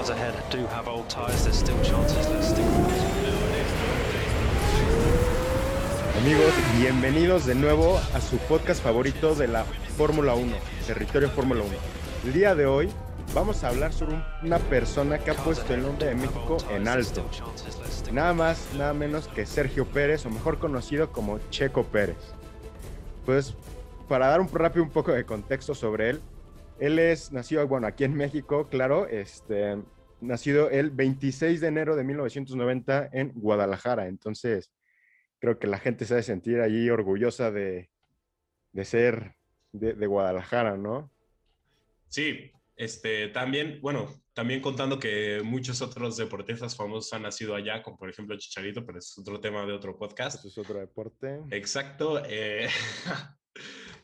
cars ahead do have old tyres, there's still chances. Amigos, bienvenidos de nuevo a su podcast favorito de la Fórmula 1, Territorio Fórmula 1. El día de hoy vamos a hablar sobre un- una persona que ha puesto el nombre de México en alto. Nada más, nada menos que Sergio Pérez, o mejor conocido como Checo Pérez. Pues, para dar un rápido un poco de contexto sobre él, él es nacido, bueno, aquí en México, claro, este, nacido el 26 de enero de 1990 en Guadalajara. Entonces, creo que la gente se ha de sentir allí orgullosa de, de ser de, de Guadalajara, ¿no? Sí, este, también, bueno, también contando que muchos otros deportistas famosos han nacido allá, como por ejemplo Chicharito, pero es otro tema de otro podcast. Eso es otro deporte. Exacto. eh,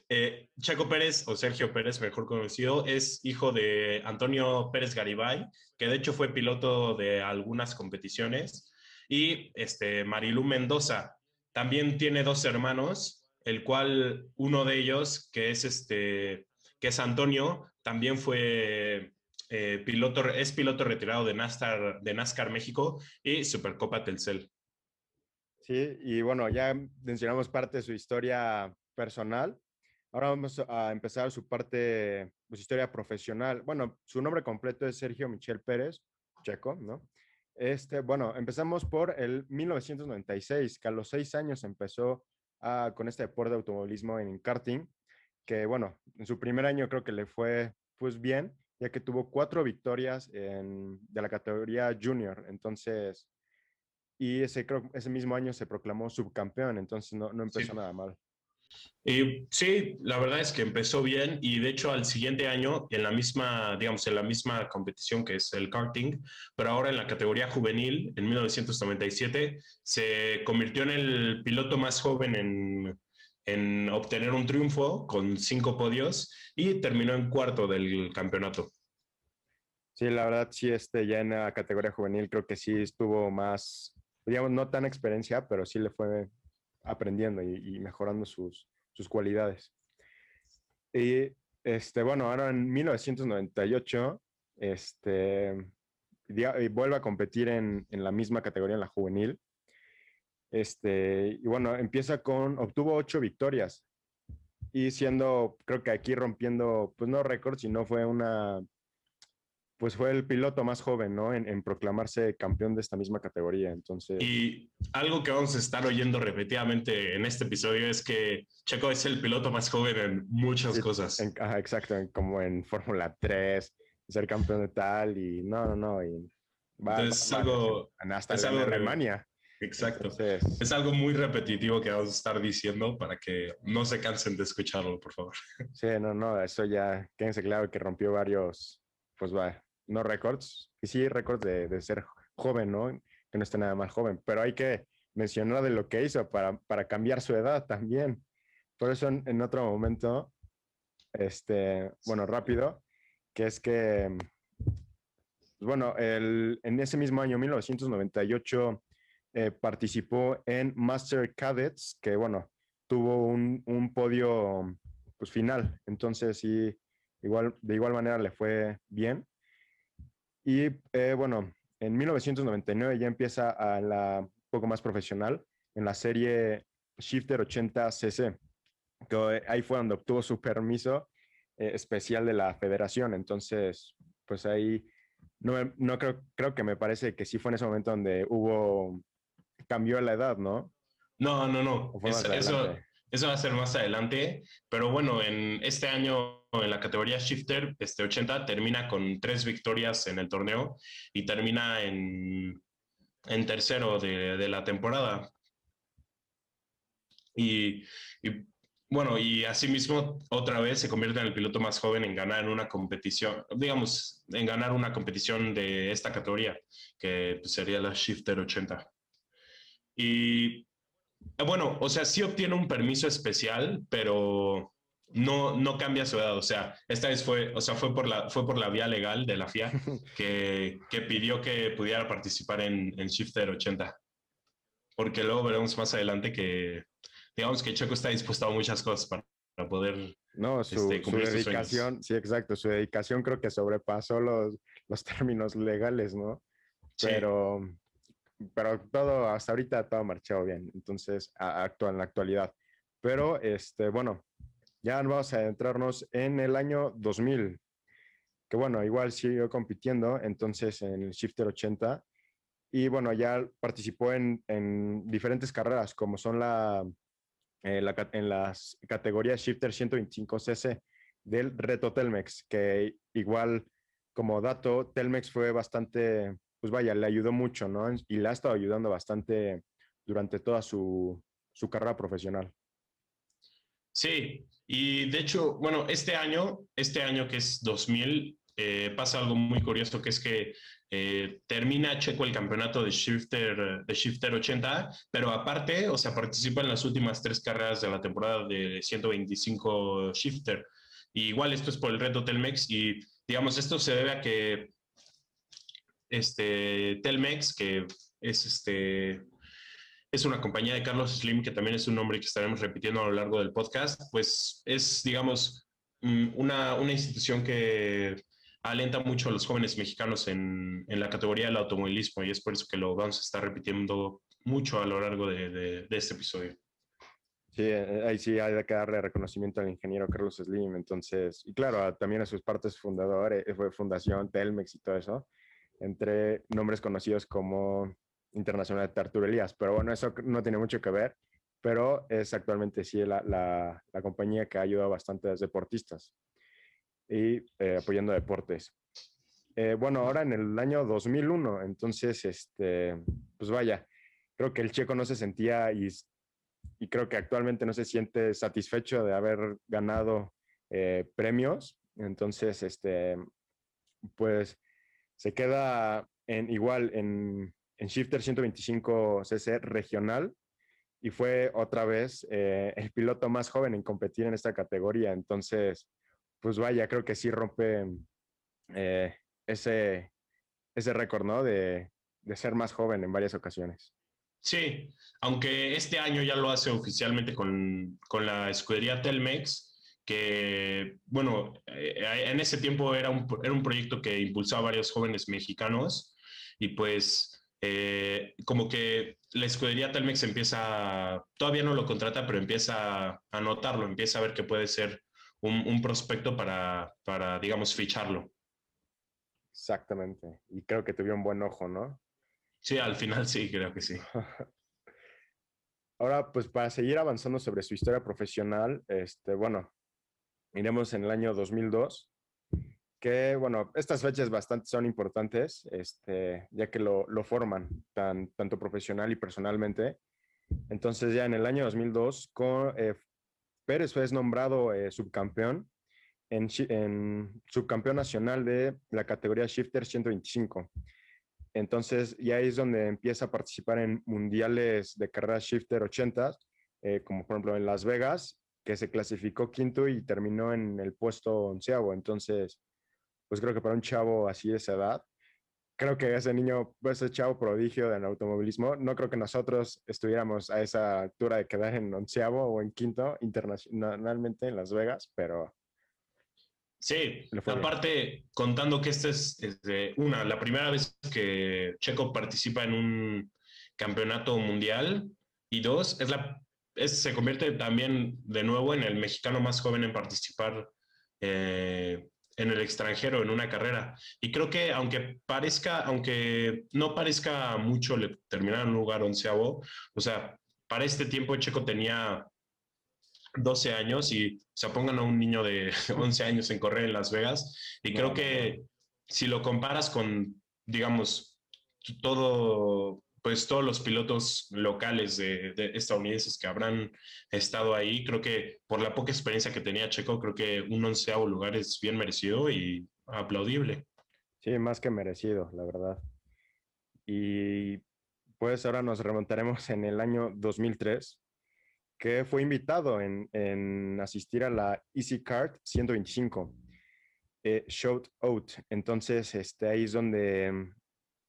eh, Checo Pérez, o Sergio Pérez, mejor conocido, es hijo de Antonio Pérez Garibay, que de hecho fue piloto de algunas competiciones, y este, Marilú Mendoza. También tiene dos hermanos, el cual uno de ellos, que es, este, que es Antonio, también fue eh, piloto, es piloto retirado de NASCAR, de NASCAR México y Supercopa Telcel. Sí, y bueno, ya mencionamos parte de su historia personal. Ahora vamos a empezar su parte, su historia profesional. Bueno, su nombre completo es Sergio Michel Pérez, checo, ¿no? Este, bueno, empezamos por el 1996, que a los seis años empezó ah, con este deporte de automovilismo en karting, que bueno, en su primer año creo que le fue pues bien, ya que tuvo cuatro victorias en, de la categoría junior. Entonces, y ese, creo, ese mismo año se proclamó subcampeón, entonces no, no empezó Sí. nada mal. Y sí, la verdad es que empezó bien y de hecho al siguiente año en la misma, digamos, en la misma competición que es el karting, pero ahora en la categoría juvenil, en 1997, se convirtió en el piloto más joven en, en obtener un triunfo con cinco podios y terminó en cuarto del campeonato. Sí, la verdad, sí, este, ya en la categoría juvenil creo que sí estuvo más, digamos, no tan experiencia, pero sí le fue aprendiendo y, mejorando sus, sus cualidades. Y, este, bueno, ahora en 1998, este, y vuelve a competir en, en la misma categoría, en la juvenil. Este, y bueno, empieza con, obtuvo ocho victorias y siendo, creo que aquí rompiendo, pues no récord, sino fue una, pues fue el piloto más joven, ¿no? En, en proclamarse campeón de esta misma categoría. Entonces, Y algo que vamos a estar oyendo repetidamente en este episodio es que Checo es el piloto más joven en muchas Sí, cosas. en- ajá, exacto, en- como en Fórmula 3, ser campeón de tal y no, no, no. Y va, Entonces, es va- va- algo- hasta es algo Alemania. Exacto. Entonces, Es algo muy repetitivo que vamos a estar diciendo para que no se cansen de escucharlo, por favor. sí, no, no, eso ya, quédense claro que rompió varios, pues va, no récords, y sí récords de, de ser joven, ¿no? Que no esté nada más joven, pero hay que mencionar de lo que hizo para, para cambiar su edad también. Por eso en, en otro momento, este, bueno, rápido, que es que, pues bueno, el, en ese mismo año, 1998, eh, participó en Master Cadets, que bueno, tuvo un, un podio pues final, entonces sí, igual, de igual manera le fue bien. Y eh, bueno, en 1999 ya empieza a la un poco más profesional en la serie Shifter 80 CC, que ahí fue donde obtuvo su permiso eh, especial de la federación. Entonces, pues ahí no, no creo, creo que me parece que sí fue en ese momento donde hubo, cambió la edad, ¿no? No, no, no. ¿O fue más Es- eso, adelante? eso va a ser más adelante. Pero bueno, en este año en la categoría Shifter este 80 termina con tres victorias en el torneo y termina en, en tercero de, de la temporada. Y, y, bueno, y asimismo otra vez se convierte en el piloto más joven en ganar una competición, digamos, en ganar una competición de esta categoría, que pues, sería la Shifter 80. Y bueno, o sea, sí obtiene un permiso especial, pero no, no cambia su edad. O sea, esta vez fue, o sea, fue por la, fue por la vía legal de la FIA que, que pidió que pudiera participar en, en Shifter 80. Porque luego veremos más adelante que, digamos que Checo está dispuesto a muchas cosas para, para poder No, su, este, su dedicación, sí, exacto, su dedicación creo que sobrepasó los, los términos legales, ¿no? Pero, pero todo, hasta ahorita todo ha marchado bien, entonces, actual, en la actualidad. Pero, este, bueno, ya vamos a adentrarnos en el año 2000, que bueno, igual siguió compitiendo, entonces en el Shifter 80, y bueno, ya participó en, en diferentes carreras, como son la, eh, la, en las categorías Shifter 125cc del reto Telmex, que igual como dato, Telmex fue bastante, pues vaya, le ayudó mucho, ¿no? Y le ha estado ayudando bastante durante toda su, su carrera profesional. Sí, y de hecho, bueno, este año, este año que es 2000, eh, pasa algo muy curioso, que es que eh, termina Checo el campeonato de Shifter, de Shifter 80, pero aparte, o sea, participa en las últimas tres carreras de la temporada de 125 Shifter. Y igual esto es por el reto Telmex y digamos, esto se debe a que este, Telmex, que es, este, es una compañía de Carlos Slim, que también es un nombre que estaremos repitiendo a lo largo del podcast, pues es, digamos, mm, una, una institución que alenta mucho a los jóvenes mexicanos en, en, la categoría del automovilismo y es por eso que lo vamos a estar repitiendo mucho a lo largo de, de, de este episodio. Sí, eh, ahí sí hay que darle reconocimiento al ingeniero Carlos Slim, entonces, y claro, también a sus partes fundadores, eh, fue Fundación Telmex y todo eso, entre nombres conocidos como Internacional de Arturo Elías, pero bueno, eso no tiene mucho que ver, pero es actualmente sí la, la, compañía que ha ayudado bastante a los deportistas y eh, apoyando deportes. bueno, ahora en el año 2001, entonces, este, pues vaya, creo que el checo no se sentía y y creo que actualmente no se siente satisfecho de haber ganado eh, premios. Entonces, este, pues se queda en, igual en, en Shifter 125 cc regional y fue otra vez eh, el piloto más joven en competir en esta categoría. Entonces, pues vaya, creo que sí rompe eh, ese, ese récord, ¿no? De, de ser más joven en varias ocasiones. Sí, aunque este año ya lo hace oficialmente con, con la escudería Telmex, que, bueno, eh, en ese tiempo era un, era un proyecto que impulsaba a varios jóvenes mexicanos y pues eh, como que la escudería Telmex empieza, todavía no lo contrata, pero empieza a notarlo, empieza a ver que puede ser un, un prospecto para, para, digamos, ficharlo. Exactamente, y creo que tuvo un buen ojo, ¿no? Sí, al final sí, creo que sí. Ahora, pues para seguir avanzando sobre su historia profesional, este, bueno, iremos en el año 2002, que, bueno, estas fechas bastante son importantes, este, ya que lo, lo forman tan, tanto profesional y personalmente. Entonces, ya en el año 2002, con, eh, Pérez fue nombrado eh, subcampeón en, en, subcampeón nacional de la categoría Shifter 125. Entonces, ya es donde empieza a participar en mundiales de carrera shifter 80, eh, como por ejemplo en Las Vegas, que se clasificó quinto y terminó en el puesto onceavo. Entonces, pues creo que para un chavo así de esa edad, creo que ese niño, ese chavo prodigio del automovilismo, no creo que nosotros estuviéramos a esa altura de quedar en onceavo o en quinto internacionalmente en Las Vegas, pero Sí, aparte, contando que esta es, una, la primera vez que Checo participa en un campeonato mundial y dos, es la, se convierte también de nuevo en el mexicano más joven en participar eh, en el extranjero en una carrera. Y creo que aunque parezca, aunque no parezca mucho terminar en un lugar onceavo, o sea, para este tiempo Checo tenía 12 años y se pongan a un niño de 11 años en correr en Las Vegas. Y creo que si lo comparas con, digamos, todo, pues todos los pilotos locales de, estadounidenses que habrán estado ahí, creo que por la poca experiencia que tenía Checo, creo que un onceavo lugar es bien merecido y aplaudible. Sí, más que merecido, la verdad. Y pues ahora nos remontaremos en el año 2003, que fue invitado en, asistir a la Easy Card 125, eh, Shout Out. Entonces, este, ahí es donde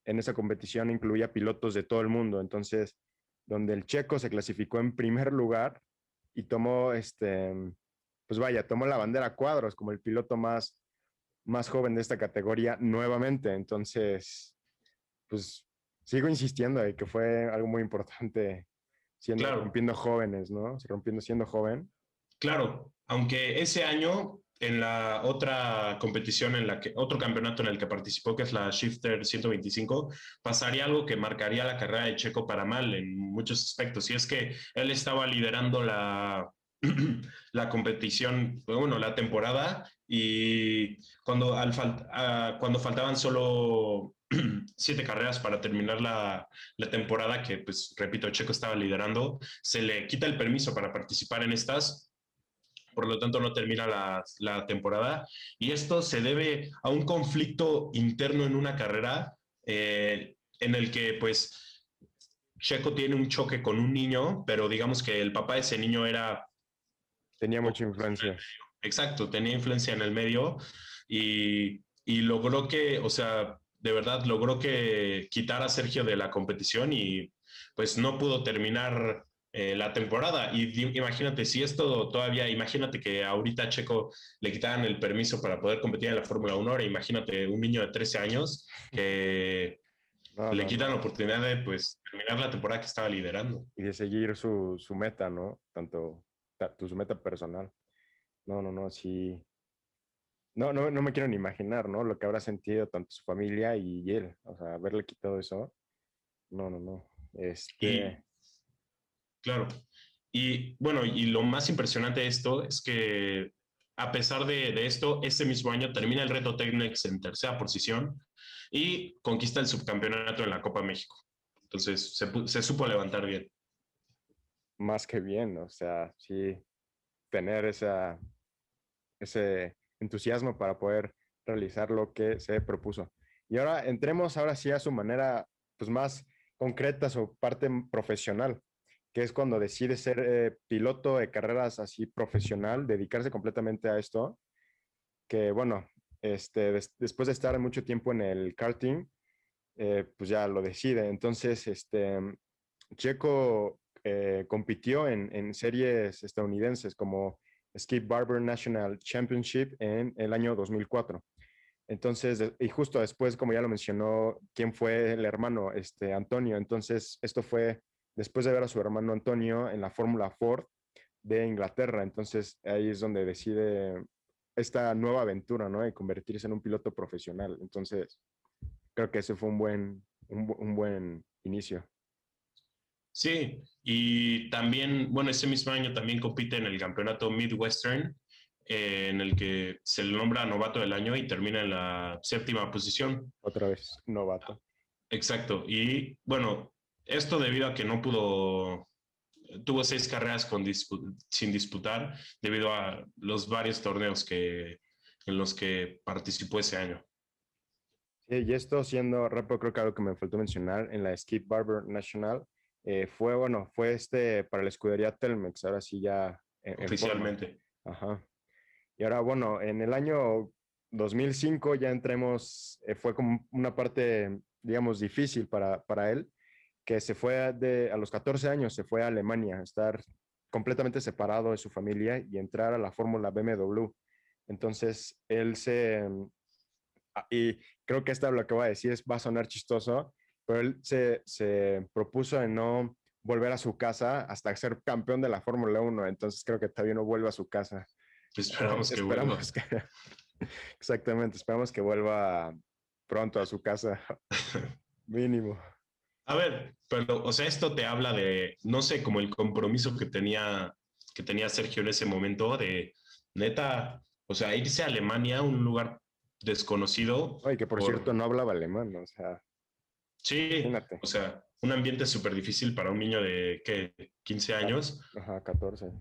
en esa competición incluía pilotos de todo el mundo. Entonces, donde el checo se clasificó en primer lugar y tomó, este, pues vaya, tomó la bandera cuadros como el piloto más, más joven de esta categoría nuevamente. Entonces, pues sigo insistiendo de que fue algo muy importante siendo Claro. rompiendo jóvenes, ¿no? Rompiendo siendo joven. Claro, aunque ese año en la otra competición en la que otro campeonato en el que participó que es la Shifter 125 pasaría algo que marcaría la carrera de Checo para mal en muchos aspectos. Y es que él estaba liderando la la competición bueno la temporada y cuando al ah, cuando faltaban solo siete carreras para terminar la, la temporada que pues repito Checo estaba liderando se le quita el permiso para participar en estas por lo tanto no termina la, la temporada. Y esto se debe a un conflicto interno en una carrera eh, en el que pues Checo tiene un choque con un niño, pero digamos que el papá de ese niño era, Tenía mucha influencia. exacto, tenía influencia en el medio y, y logró que, o sea, de verdad logró que quitar a Sergio de la competición y pues no pudo terminar eh, la temporada. Y imagínate, si esto todavía, imagínate que ahorita a Checo le quitaran el permiso para poder competir en la Fórmula 1, ahora imagínate un niño de 13 años que No, le no, quitan la oportunidad de pues terminar la temporada que estaba liderando. y de seguir su, su meta, ¿no? Tanto ta- tu, su meta personal. No, no, no, sí. No, no, no me quiero ni imaginar, ¿no? Lo que habrá sentido tanto su familia y él. O sea, haberle quitado eso. No, no, no. Este, Claro. Y bueno, y lo más impresionante de esto es que a pesar de, esto, este mismo año termina el reto Tecnex en tercera posición y conquista el subcampeonato en la Copa México. Entonces se supo levantar bien. más que bien, o sea, sí, tener esa, ese entusiasmo para poder realizar lo que se propuso. Y ahora entremos ahora sí a su manera, pues más concreta, su parte profesional, que es cuando decide ser eh, piloto de carreras así profesional, dedicarse completamente a esto, que bueno, este, des- después de estar mucho tiempo en el karting, eh, pues ya lo decide. Entonces, este, Checo eh, compitió en, en series estadounidenses como Skip Barber National Championship en el año 2004. Entonces, y justo después, como ya lo mencionó, ¿quién fue el hermano? Este, Antonio. Entonces, esto fue después de ver a su hermano Antonio en la Fórmula Ford de Inglaterra. Entonces, ahí es donde decide esta nueva aventura, ¿no? De convertirse en un piloto profesional. Entonces, creo que ese fue un buen, un, un buen inicio. Sí, y también, bueno, ese mismo año también compite en el campeonato Midwestern, eh, en el que se le nombra novato del año y termina en la séptima posición. Otra vez, novato. Exacto. Y bueno, esto debido a que no pudo, tuvo seis carreras con dispu- sin disputar debido a los varios torneos que, en los que participó ese año. Sí, y esto siendo rápido, creo que algo que me faltó mencionar en la Skip Barber National eh, fue, bueno, fue este para la escudería Telmex, ahora sí ya en- en. Oficialmente. Ajá. Y ahora, bueno, en el año 2005 ya entremos, eh, fue como una parte, digamos, difícil para, para él, que se fue de, a los 14 años, se fue a Alemania, a estar completamente separado de su familia y entrar a la Fórmula BMW. Entonces, él se, mm, ah, y creo que esta lo que voy a decir es, va a sonar chistoso, pero él se, se propuso de no volver a su casa hasta ser campeón de la Fórmula 1, entonces creo que todavía no vuelve a su casa. Esperamos que vuelva. Esperamos que- exactamente, esperamos que vuelva pronto a su casa, mínimo. A ver, pero, o sea, esto te habla de, no sé, como el compromiso que tenía, que tenía Sergio en ese momento de, neta, o sea, irse a Alemania, un lugar desconocido. Oye, que por, Por- cierto no hablaba alemán, o sea, Sí, imagínate. o sea, un ambiente súper difícil para un niño de, ¿qué? 15 años, Ajá, 14.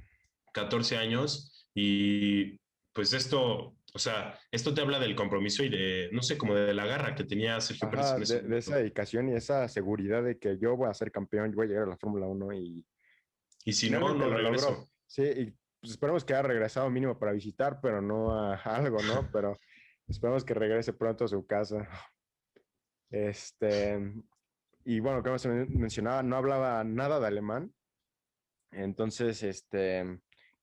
14 años, y pues esto, o sea, esto te habla del compromiso y de, no sé, como de la garra que tenía Sergio Pérez Ajá, en ese de, de esa dedicación y esa seguridad de que yo voy a ser campeón, yo voy a llegar a la Fórmula 1 y Y si no, no lo regreso. logró. Sí, y pues esperemos que haya regresado mínimo para visitar, pero no a, algo, ¿no? Pero esperemos que regrese pronto a su casa. Este, y bueno, como se men- mencionaba, no hablaba nada de alemán. Entonces, este,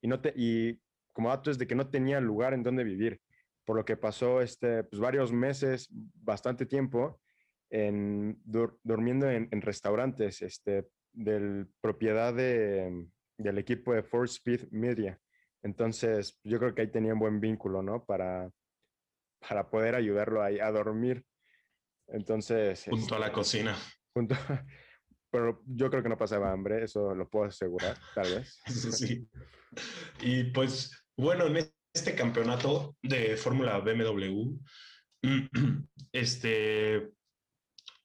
y, no te, y como dato es de que no tenía lugar en donde vivir. por lo que pasó este, pues, varios meses, bastante tiempo, en, durmiendo en, restaurantes este, del propiedad de, del equipo de Force Speed Media. Entonces, yo creo que ahí tenía un buen vínculo, ¿no? Para, para poder ayudarlo ahí a dormir. Entonces... Junto a la este, cocina. Junto, pero yo creo que no pasaba hambre, eso lo puedo asegurar, tal vez. Sí. Y pues, bueno, en este campeonato de Fórmula BMW, este,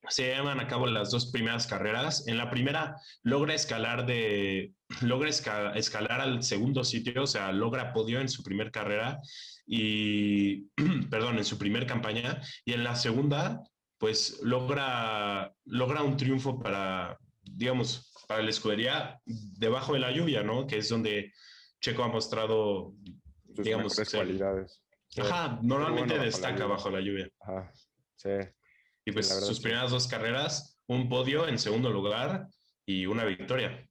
se llevan a cabo las dos primeras carreras. En la primera logra escalar de logra escalar al segundo sitio, o sea, logra podio en su primera carrera y perdón, en su primera campaña y en la segunda pues logra logra un triunfo para digamos para la escudería debajo de la lluvia, ¿no? Que es donde Checo ha mostrado digamos cualidades. Ajá, normalmente destaca bajo la lluvia. Ajá. Sí. Y pues sus primeras dos carreras, un podio en segundo lugar y una victoria.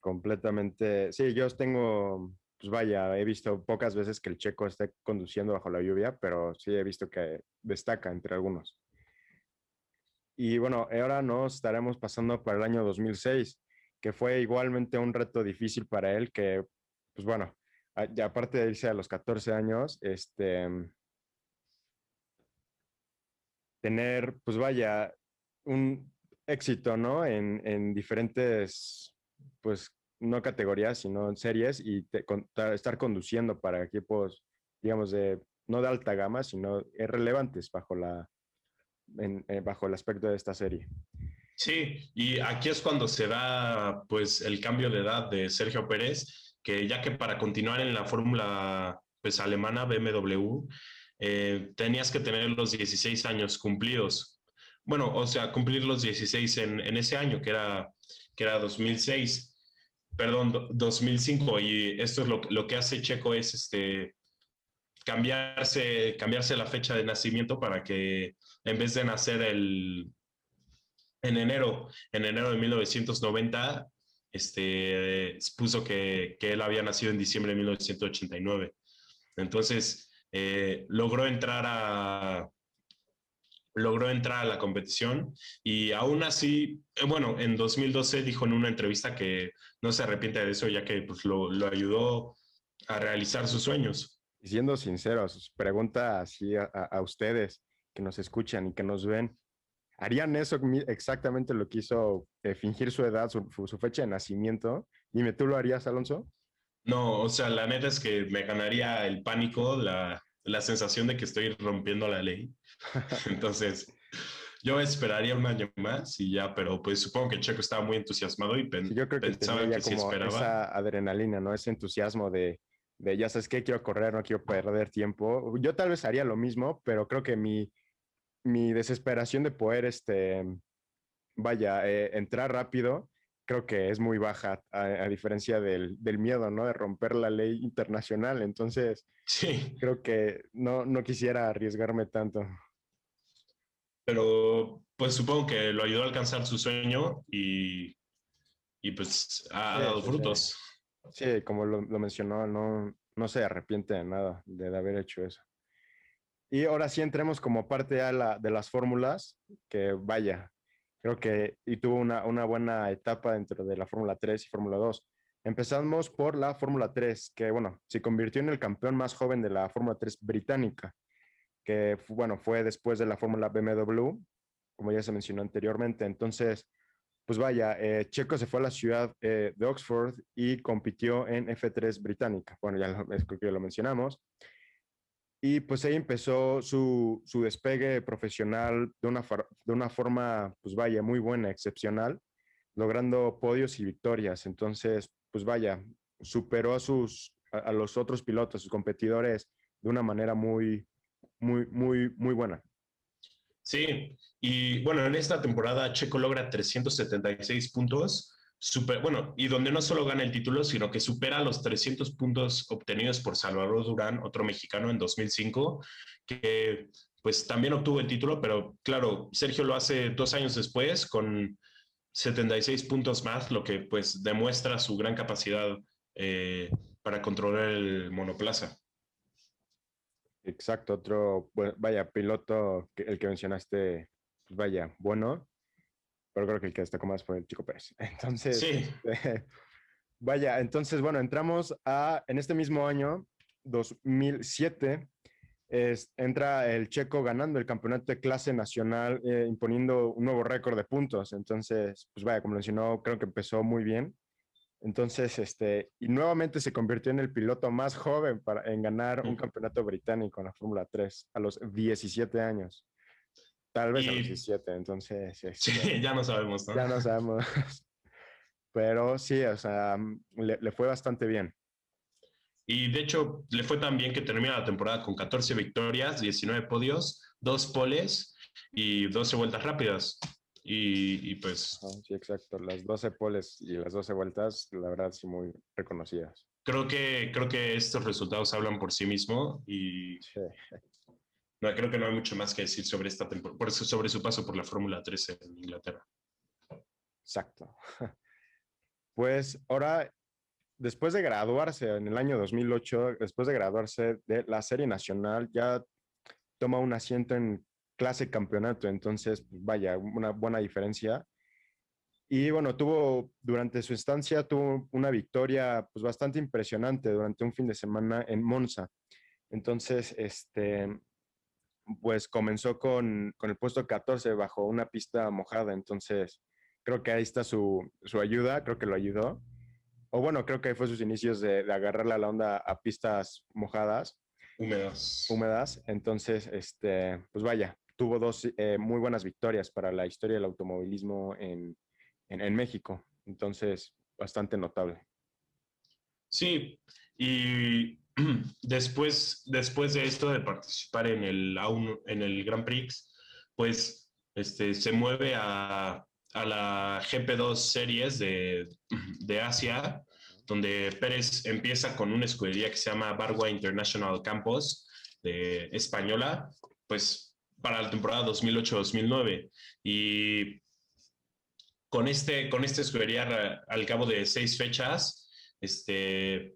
Completamente. Sí, yo tengo, pues vaya, he visto pocas veces que el checo esté conduciendo bajo la lluvia, pero sí he visto que destaca entre algunos. Y bueno, ahora nos estaremos pasando para el año 2006, que fue igualmente un reto difícil para él, que, pues bueno, aparte de irse a los 14 años, este, tener, pues vaya, un éxito, ¿no? En, en diferentes, pues, no categorías, sino en series y estar conduciendo para equipos, digamos, de, no de alta gama, sino relevantes bajo, la, eh, bajo el aspecto de esta serie. Sí, y aquí es cuando se da, pues, el cambio de edad de Sergio Pérez, que ya que para continuar en la fórmula, pues, alemana BMW, eh, tenías que tener los 16 años cumplidos. Bueno, o sea, cumplir los 16 en, en ese año, que era, que era 2006, perdón, 2005. Y esto es lo, lo que hace Checo es este, cambiarse, cambiarse la fecha de nacimiento para que en vez de nacer el, en enero, en enero de 1990, este, puso que, que él había nacido en diciembre de 1989. Entonces, eh, logró entrar a logró entrar a la competición y aún así, eh, bueno, en 2012 dijo en una entrevista que no se arrepiente de eso ya que pues, lo, lo ayudó a realizar sus sueños. Y siendo sinceros, pregunta así a, a, ustedes que nos escuchan y que nos ven, ¿harían eso exactamente lo que hizo eh, fingir su edad, su, su, fecha de nacimiento? Dime, ¿tú lo harías, Alonso? No, o sea, la neta es que me ganaría el pánico, la, la sensación de que estoy rompiendo la ley. Entonces, yo esperaría un año más y ya, pero pues supongo que Checo estaba muy entusiasmado y yo creo que pensaba que como Esa adrenalina, ¿no? Ese entusiasmo de, de, ya sabes qué, quiero correr, no quiero perder tiempo. Yo tal vez haría lo mismo, pero creo que mi, mi desesperación de poder, este, vaya, eh, entrar rápido creo que es muy baja a, diferencia del, del, miedo, ¿no? De romper la ley internacional. Entonces, sí. creo que no, no quisiera arriesgarme tanto. Pero, pues supongo que lo ayudó a alcanzar su sueño y, y pues ha dado frutos. Sí, como lo, lo, mencionó, no, no se arrepiente de nada de, haber hecho eso. Y ahora sí entremos como parte de, la, de las fórmulas, que vaya, creo que y tuvo una, buena etapa dentro de la Fórmula 3 y Fórmula 2. Empezamos por la Fórmula 3, que bueno, se convirtió en el campeón más joven de la Fórmula 3 británica, que bueno, fue después de la Fórmula BMW, como ya se mencionó anteriormente. Entonces, pues vaya, eh, Checo se fue a la ciudad eh, de Oxford y compitió en F3 británica. Bueno, ya lo mencionamos. Y pues ahí empezó su, su despegue profesional de una, de una forma, pues vaya, muy buena, excepcional, logrando podios y victorias. Entonces, pues vaya, superó a, sus, a, los otros pilotos, sus competidores, de una manera muy, muy, muy, muy buena. Sí, y bueno, en esta temporada Checo logra 376 puntos, super, bueno, y donde no solo gana el título, sino que supera los 300 puntos obtenidos por Salvador Durán, otro mexicano en 2005, que pues también obtuvo el título, pero claro, Sergio lo hace dos años después con 76 puntos más, lo que pues demuestra su gran capacidad eh, para controlar el monoplaza. Exacto, otro, vaya, piloto, el que mencionaste, pues vaya, bueno, pero creo que el que destacó más fue el Chico Pérez. Entonces, Sí, vaya, entonces, bueno, entramos a, en este mismo año, 2007, es- entra el checo ganando el campeonato de clase nacional, eh, imponiendo un nuevo récord de puntos. Entonces, pues vaya, como mencionó, creo que empezó muy bien. Entonces, este, y nuevamente se convirtió en el piloto más joven para, en ganar un campeonato británico en la Fórmula 3 a los 17 años. Tal vez a los Y- 17, entonces, este, sí, ya no sabemos, ¿no? ya no sabemos. Pero sí, o sea, le, le fue bastante bien. Y de hecho, le fue tan bien que termina la temporada con 14 victorias, 19 podios, dos poles y 12 vueltas rápidas. Y, y pues Ajá, Sí, exacto. Las 12 poles y las 12 vueltas, la verdad, sí, muy reconocidas. creo que, creo que estos resultados hablan por sí mismo y Sí. no, creo que no hay mucho más que decir sobre esta temporada, por eso- sobre su paso por la Fórmula 3 en Inglaterra. Exacto. Pues ahora, después de graduarse en el año 2008, después de graduarse de la Serie Nacional, ya toma un asiento en clase campeonato. Entonces, pues, vaya, una buena diferencia. Y bueno, tuvo durante su estancia, tuvo una victoria pues bastante impresionante durante un fin de semana en Monza. Entonces, este, pues comenzó con, con el puesto 14 bajo una pista mojada. Entonces, creo que ahí está su, su ayuda, creo que lo ayudó. O bueno, creo que ahí fue sus inicios de, de agarrarle a la onda a pistas mojadas, Húmedas. húmedas. Entonces, este, pues vaya, tuvo dos eh, muy buenas victorias para la historia del automovilismo en, en, en México. Entonces, bastante notable. Sí, y después, después de esto de participar en el, A1 en el Grand Prix, pues este, se mueve a, a la GP2 Series de, de Asia, donde Pérez empieza con una escudería que se llama Barwa International Campos, de española, pues para la temporada 2008-2009. Y con, este, con esta escudería, al cabo de seis fechas, este,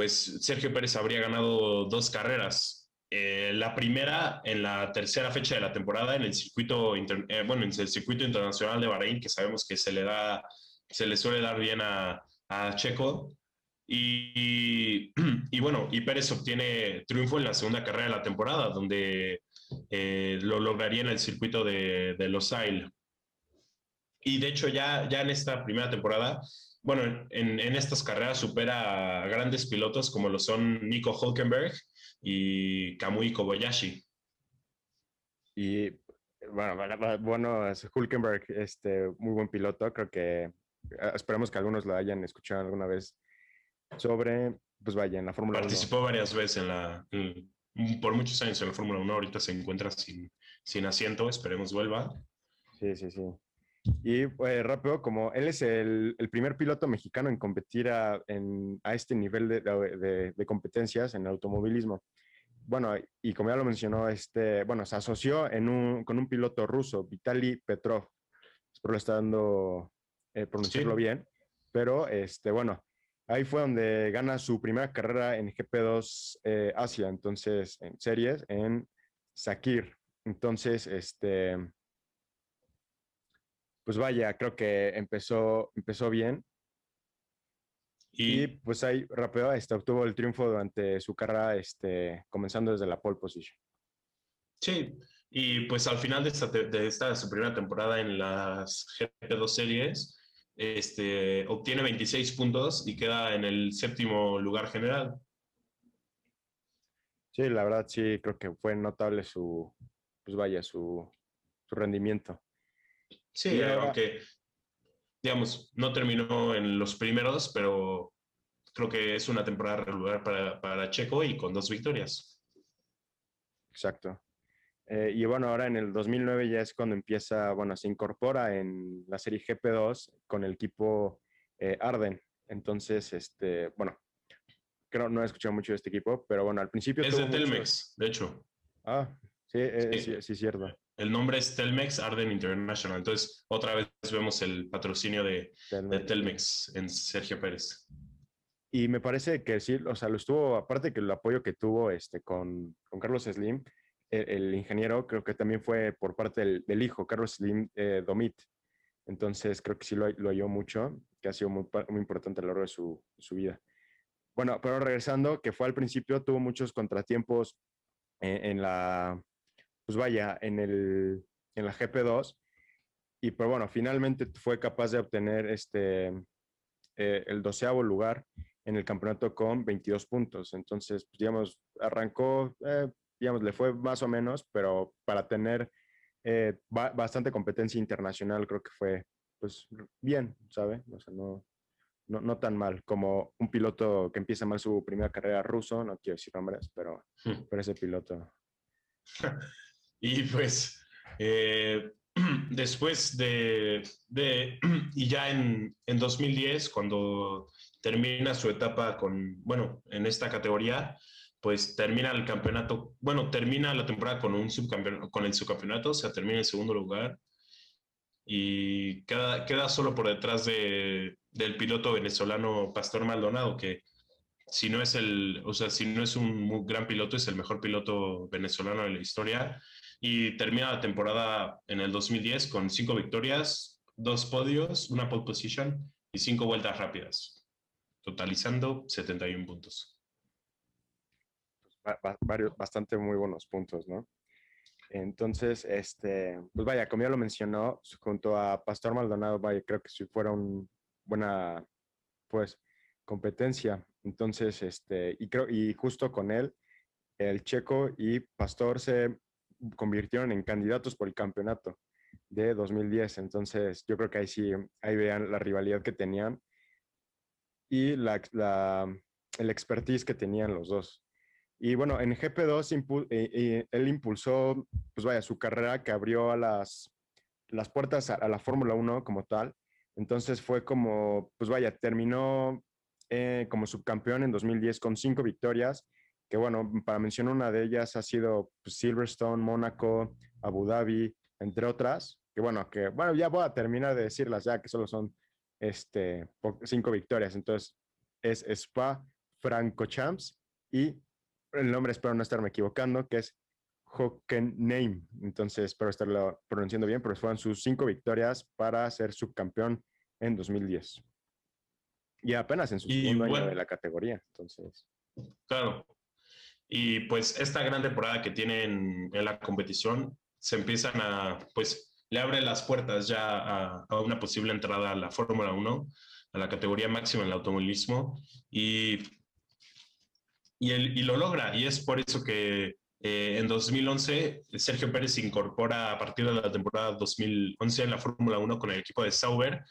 pues Sergio Pérez habría ganado dos carreras. Eh, la primera en la tercera fecha de la temporada en el circuito, eh, bueno, en el circuito internacional de Bahrein, que sabemos que se le da, se le suele dar bien a, a Checo. Y, y, bueno, y Pérez obtiene triunfo en la segunda carrera de la temporada, donde eh, lo lograría en el circuito de, de Losail. Y de hecho, ya, ya en esta primera temporada, bueno, en, en, estas carreras supera a grandes pilotos como lo son Nico Hulkenberg y Kamui Kobayashi. Y bueno, bueno, Hulkenberg, este, muy buen piloto, creo que esperamos que algunos lo hayan escuchado alguna vez sobre, pues vaya, en la Fórmula 1. Participó varias veces en la, en, por muchos años en la Fórmula 1, ahorita se encuentra sin, sin asiento, esperemos vuelva. Sí, sí, sí. Y pues, rápido, como él es el, el, primer piloto mexicano en competir a, en, a este nivel de, de, de, competencias en automovilismo. Bueno, y como ya lo mencionó, este, bueno, se asoció en un, con un piloto ruso, Vitaly Petrov. Espero lo está dando, eh, pronunciarlo sí. bien. Pero, este, bueno, ahí fue donde gana su primera carrera en GP2 eh, Asia, entonces, en series, en Sakir. Entonces, este, pues vaya, creo que empezó, empezó bien. Y, y pues ahí rápido este, obtuvo el triunfo durante su carrera, este, comenzando desde la pole position. Sí, y pues al final de esta, de esta su primera temporada en las GP2 series, este, obtiene 26 puntos y queda en el séptimo lugar general. Sí, la verdad sí, creo que fue notable su, pues vaya, su, su rendimiento. Sí, ahora, aunque, digamos, no terminó en los primeros, pero creo que es una temporada regular para, para Checo y con dos victorias. Exacto. Eh, y bueno, ahora en el 2009 ya es cuando empieza, bueno, se incorpora en la serie GP2 con el equipo eh, Arden. Entonces, este, bueno, creo no he escuchado mucho de este equipo, pero bueno, al principio... Es de Telmex, mucho... de hecho. Ah, sí, eh, sí, sí, sí, cierto. El nombre es Telmex Arden International. Entonces, otra vez vemos el patrocinio de Telmex, de Telmex en Sergio Pérez. Y me parece que sí, o sea, lo estuvo, aparte que el apoyo que tuvo este, con, con Carlos Slim, el, ingeniero, creo que también fue por parte del, hijo, Carlos Slim eh, Domit. Entonces, creo que sí lo, lo halló mucho, que ha sido muy, muy importante a lo largo de su, su, vida. Bueno, pero regresando, que fue al principio, tuvo muchos contratiempos en, en la, pues vaya, en, el, en la GP2. Y pero bueno, finalmente fue capaz de obtener este, eh, el doceavo lugar en el campeonato con 22 puntos. Entonces, pues, digamos, arrancó, eh, digamos, le fue más o menos, pero para tener eh, bastante competencia internacional creo que fue, pues, bien, ¿sabe? O sea, no, no, no, tan mal como un piloto que empieza mal su primera carrera ruso, no quiero decir nombres, pero, hmm. pero ese piloto. Y pues eh, después de, de, y ya en, en 2010, cuando termina su etapa con, bueno, en esta categoría, pues termina el campeonato, bueno, termina la temporada con, un subcampeonato, con el subcampeonato, o sea, termina en segundo lugar y queda, queda solo por detrás de, del piloto venezolano Pastor Maldonado, que si no es el, o sea, si no es un gran piloto, es el mejor piloto venezolano de la historia y termina la temporada en el 2010 con cinco victorias, dos podios, una pole position y cinco vueltas rápidas, totalizando 71 puntos. Varios, bastante muy buenos puntos, ¿no? Entonces, este, pues vaya, como ya lo mencionó, junto a Pastor Maldonado, vaya, creo que si fuera una buena, pues, competencia. Entonces, este, y creo, y justo con él, el Checo y Pastor se convirtieron en candidatos por el campeonato de 2010. Entonces, yo creo que ahí sí, ahí vean la rivalidad que tenían y la, la, el expertise que tenían los dos. Y bueno, en GP2 eh, eh, él impulsó, pues vaya, su carrera que abrió a las, las puertas a, la Fórmula 1 como tal. Entonces fue como, pues vaya, terminó eh, como subcampeón en 2010 con cinco victorias que bueno, para mencionar una de ellas ha sido pues, Silverstone, Mónaco, Abu Dhabi, entre otras, que bueno, que bueno, ya voy a terminar de decirlas ya, que solo son este, cinco victorias. Entonces, es Spa, Franco-Champs y el nombre espero no estarme equivocando, que es Hockenheim. Entonces, espero estarlo pronunciando bien, pero fueron sus cinco victorias para ser subcampeón en 2010. Y apenas en su segundo año de la categoría. Entonces. Claro, y pues esta gran temporada que tienen en la competición se empiezan a, pues le abre las puertas ya a, una posible entrada a la Fórmula 1, a la categoría máxima en el automovilismo. Y, y, y lo logra. Y es por eso que eh, en 2011 Sergio Pérez se incorpora a partir de la temporada 2011 en la Fórmula 1 con el equipo de Sauber,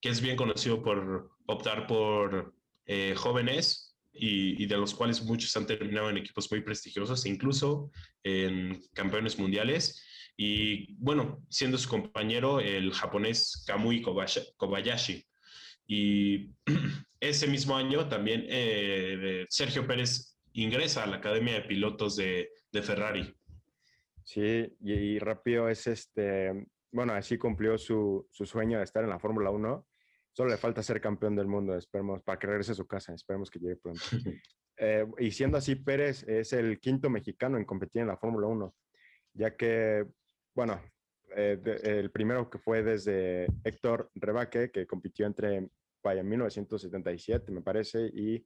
que es bien conocido por optar por eh, jóvenes y, de los cuales muchos han terminado en equipos muy prestigiosos e incluso en campeones mundiales. Y bueno, siendo su compañero el japonés Kamui Kobayashi. Y ese mismo año también eh, Sergio Pérez ingresa a la Academia de Pilotos de, Ferrari. Sí, y, rápido es este, bueno, así cumplió su, su sueño de estar en la Fórmula 1 Solo le falta ser campeón del mundo, esperemos, para que regrese a su casa, esperemos que llegue pronto. Eh, y siendo así, Pérez es el quinto mexicano en competir en la Fórmula 1, ya que, bueno, eh, el primero que fue desde Héctor Rebaque, que compitió entre vaya, 1977, me parece, y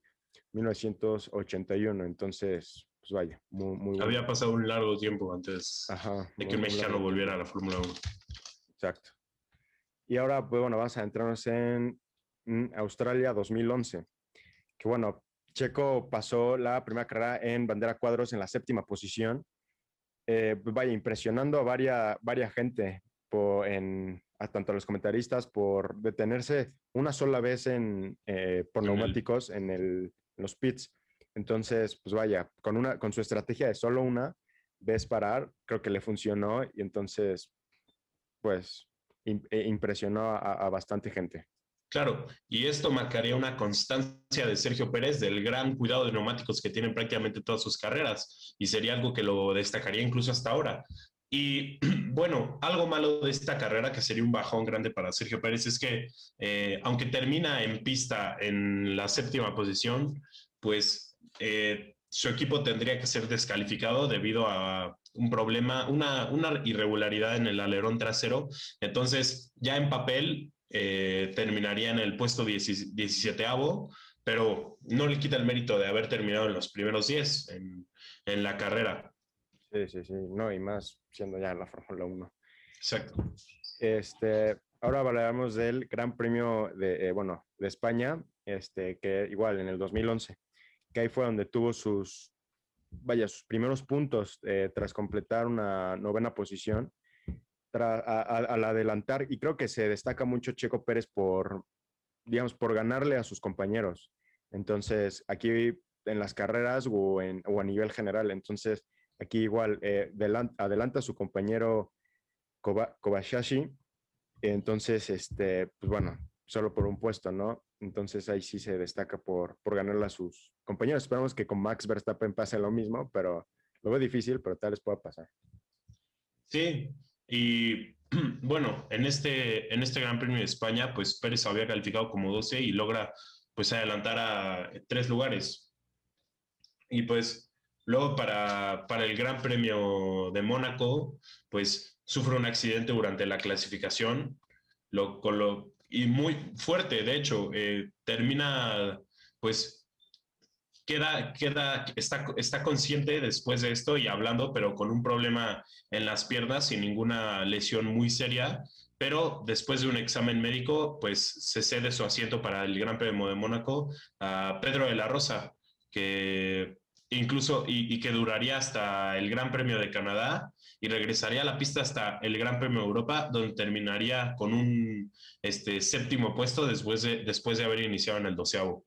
1981. Entonces, pues vaya, muy, muy Había pasado un largo tiempo antes de que un mexicano volviera a la Fórmula 1. Exacto. Y ahora, pues bueno, vamos a entrarnos en Australia 2011, que bueno, Checo pasó la primera carrera en bandera cuadros en la séptima posición. Eh, pues vaya, impresionando a varias, varias gente, por, en, a tanto a los comentaristas, por detenerse una sola vez en, eh, por neumáticos en, el, en, los pits. Entonces, pues vaya, con, una, con su estrategia de solo una vez parar, creo que le funcionó y entonces, pues impresionó a, bastante gente. Claro, y esto marcaría una constancia de Sergio Pérez del gran cuidado de neumáticos que tienen prácticamente todas sus carreras y sería algo que lo destacaría incluso hasta ahora. Y bueno, algo malo de esta carrera, que sería un bajón grande para Sergio Pérez, es que eh, aunque termina en pista en la séptima posición, pues eh, su equipo tendría que ser descalificado debido a un problema, una, una irregularidad en el alerón trasero. Entonces, ya en papel, eh, terminaría en el puesto 17 pero no le quita el mérito de haber terminado en los primeros 10 en, en la carrera. Sí, sí, sí, no, y más siendo ya la Fórmula 1. Exacto. Este, ahora hablaremos del Gran Premio de, eh, bueno, de España, este, que igual en el 2011, que ahí fue donde tuvo sus, vaya, sus primeros puntos eh, tras completar una novena posición, al adelantar, y creo que se destaca mucho Checo Pérez por, digamos, por ganarle a sus compañeros. Entonces, aquí en las carreras o, en, o a nivel general, entonces Aquí igual eh, adelanta a su compañero Kobayashi. Entonces, este, pues bueno, solo por un puesto, ¿no? Entonces ahí sí se destaca por, por ganarle a sus compañeros. Esperamos que con Max Verstappen pase lo mismo, pero lo veo difícil, pero tal vez pueda pasar. Sí, y bueno, en este, en este Gran Premio de España, pues Pérez había calificado como 12 y logra pues adelantar a tres lugares. Y pues Luego, para, para el Gran Premio de Mónaco, pues sufre un accidente durante la clasificación, lo, con lo, y muy fuerte, de hecho, eh, termina, pues, queda, queda, está, está consciente después de esto y hablando, pero con un problema en las piernas, sin ninguna lesión muy seria, pero después de un examen médico, pues se cede su asiento para el Gran Premio de Mónaco a Pedro de la Rosa, que incluso y, que duraría hasta el Gran Premio de Canadá y regresaría a la pista hasta el Gran Premio de Europa, donde terminaría con un este, séptimo puesto después de, después de haber iniciado en el doceavo.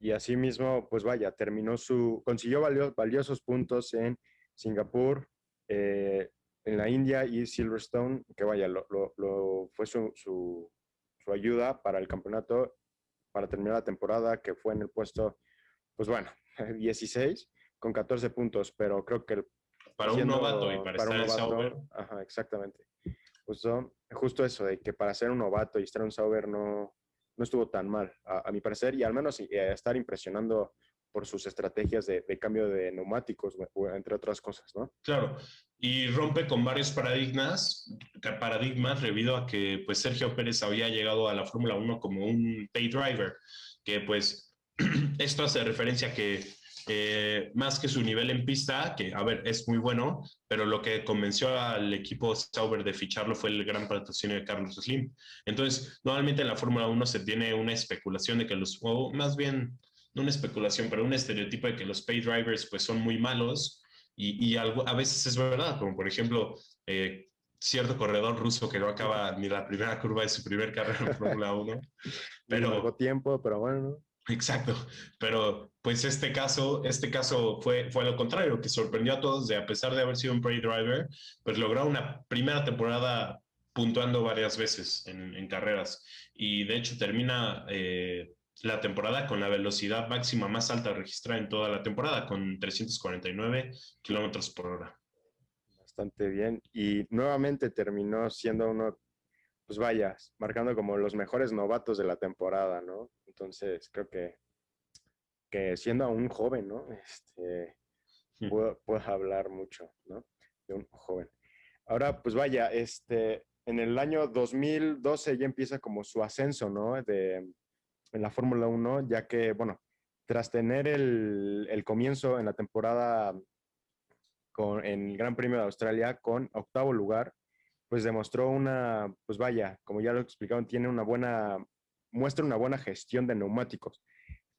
Y asimismo, pues vaya, terminó su, consiguió valiosos puntos en Singapur, eh, en la India y Silverstone, que vaya, lo, lo, fue su, su, su ayuda para el campeonato, para terminar la temporada, que fue en el puesto pues bueno, 16 con 14 puntos, pero creo que... Para un novato y para, estar un novato, Ajá, exactamente. Justo, justo eso, de que para ser un novato y estar un Sauber no, no estuvo tan mal, a, mi parecer, y al menos eh, estar impresionando por sus estrategias de, cambio de neumáticos, entre otras cosas, ¿no? Claro, y rompe con varios paradigmas, paradigmas debido a que pues Sergio Pérez había llegado a la Fórmula 1 como un pay driver, que pues Esto hace referencia a que eh, más que su nivel en pista, que a ver, es muy bueno, pero lo que convenció al equipo Sauber de ficharlo fue el gran patrocinio de Carlos Slim. Entonces, normalmente en la Fórmula 1 se tiene una especulación de que los, o más bien, no una especulación, pero un estereotipo de que los pay drivers pues son muy malos y, y algo, a veces es verdad, como por ejemplo, eh, cierto corredor ruso que no acaba ni la primera curva de su primer carrera en Fórmula 1. Pero, poco tiempo, pero bueno. Exacto, pero pues este caso, este caso fue, fue lo contrario, que sorprendió a todos de a pesar de haber sido un pre driver, pues logró una primera temporada puntuando varias veces en, carreras y de hecho termina eh, la temporada con la velocidad máxima más alta registrada en toda la temporada, con 349 kilómetros por hora. Bastante bien y nuevamente terminó siendo uno pues vaya, marcando como los mejores novatos de la temporada, ¿no? Entonces, creo que, que siendo aún joven, ¿no? Este, puedo, hablar mucho, ¿no? De un joven. Ahora, pues vaya, este, en el año 2012 ya empieza como su ascenso, ¿no? De, en la Fórmula 1, ya que, bueno, tras tener el, el comienzo en la temporada con, en el Gran Premio de Australia con octavo lugar, pues demostró una, pues vaya, como ya lo explicaron, tiene una buena, muestra una buena gestión de neumáticos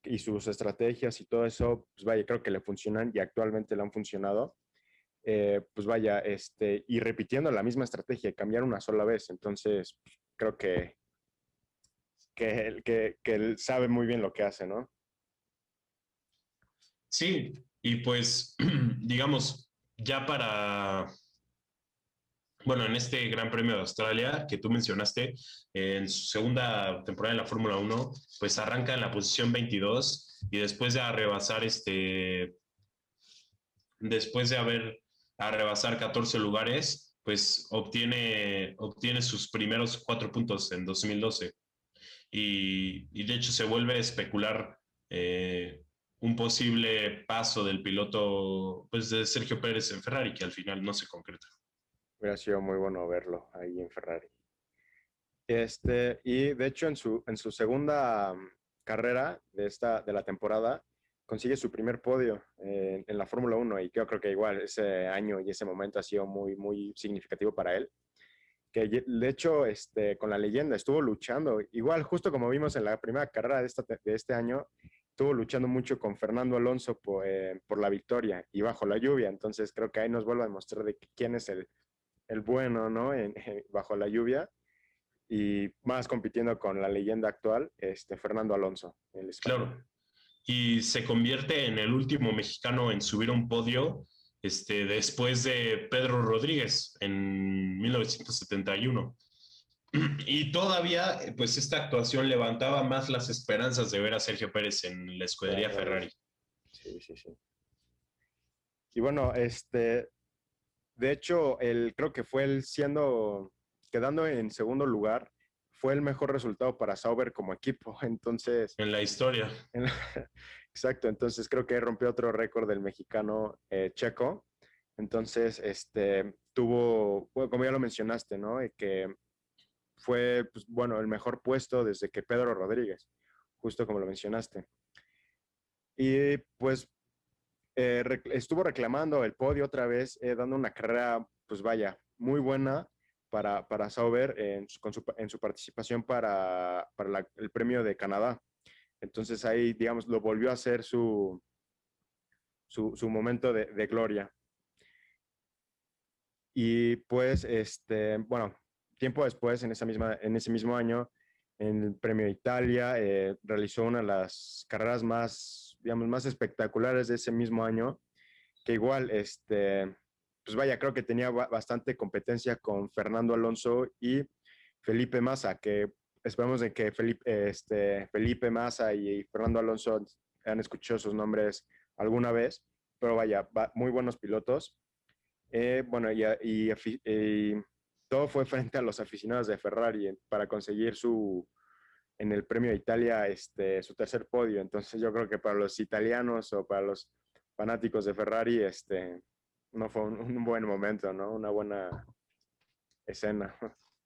y sus estrategias y todo eso, pues vaya, creo que le funcionan y actualmente le han funcionado. Eh, pues vaya, este, y repitiendo la misma estrategia, cambiar una sola vez. Entonces, creo que, que, que, que él sabe muy bien lo que hace, ¿no? Sí, y pues, digamos, ya para, bueno, en este Gran Premio de Australia que tú mencionaste, en su segunda temporada en la Fórmula 1, pues arranca en la posición 22 y después de rebasar este, después de haber a rebasar 14 lugares, pues obtiene, obtiene sus primeros cuatro puntos en 2012. Y, y de hecho se vuelve a especular eh, un posible paso del piloto pues, de Sergio Pérez en Ferrari, que al final no se concreta. Hubiera sido muy bueno verlo ahí en Ferrari. Este, y de hecho, en su, en su segunda mm, carrera de, esta, de la temporada, consigue su primer podio en, en la Fórmula 1 y yo creo que igual ese año y ese momento ha sido muy, muy significativo para él. Que de hecho, este, con la leyenda estuvo luchando, igual justo como vimos en la primera carrera de, esta, de este año, estuvo luchando mucho con Fernando Alonso por, eh, por, la victoria y bajo la lluvia. Entonces creo que ahí nos vuelve a demostrar de quién es el, el bueno, ¿no? En, bajo la lluvia y más compitiendo con la leyenda actual, este, Fernando Alonso. El claro. Y se convierte en el último mexicano en subir un podio este, después de Pedro Rodríguez en 1971. Y todavía, pues esta actuación levantaba más las esperanzas de ver a Sergio Pérez en la escudería Ferrari. Sí, sí, sí. Y bueno, este, de hecho, el, creo que fue él siendo, quedando en segundo lugar, fue el mejor resultado para Sauber como equipo. Entonces. En la historia. exacto. Entonces creo que rompió otro récord del mexicano eh, checo. Entonces, este, tuvo, como ya lo mencionaste, ¿no? Que fue, pues, bueno, el mejor puesto desde que Pedro Rodríguez, justo como lo mencionaste. Y pues eh, estuvo reclamando el podio otra vez, eh, dando una carrera, pues vaya, muy buena para, para Sauber en su, en su participación para, para el premio de Canadá. Entonces ahí, digamos, lo volvió a hacer su, su, su momento de, de, gloria. Y pues, este, bueno, tiempo después, en, esa misma, en ese mismo año, en el Premio Italia, eh, realizó una de las carreras más, digamos, más espectaculares de ese mismo año, que igual, este, pues vaya, creo que tenía bastante competencia con Fernando Alonso y Felipe Massa, que esperamos de que Felipe, este, Felipe Massa y Fernando Alonso han escuchado sus nombres alguna vez, pero vaya, muy buenos pilotos. Eh, bueno, y, y, y todo fue frente a los aficionados de Ferrari para conseguir su, en el Premio Italia, este, su tercer podio. Entonces yo creo que para los italianos o para los fanáticos de Ferrari, este, no fue un, buen momento, ¿no? Una buena escena.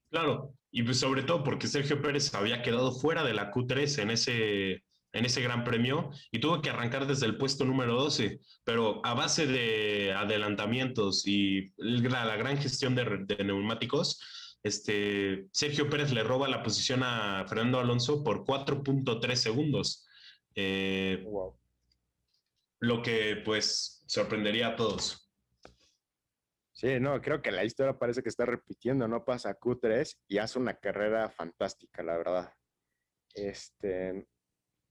Claro, y pues sobre todo porque Sergio Pérez había quedado fuera de la Q3 en ese, en ese gran premio y tuvo que arrancar desde el puesto número 12, pero a base de adelantamientos y la, la gran gestión de, de, neumáticos, este, Sergio Pérez le roba la posición a Fernando Alonso por 4.3 segundos. Eh, wow. Lo que pues sorprendería a todos. Sí, no, creo que la historia parece que está repitiendo, no pasa Q3 y hace una carrera fantástica, la verdad. Este,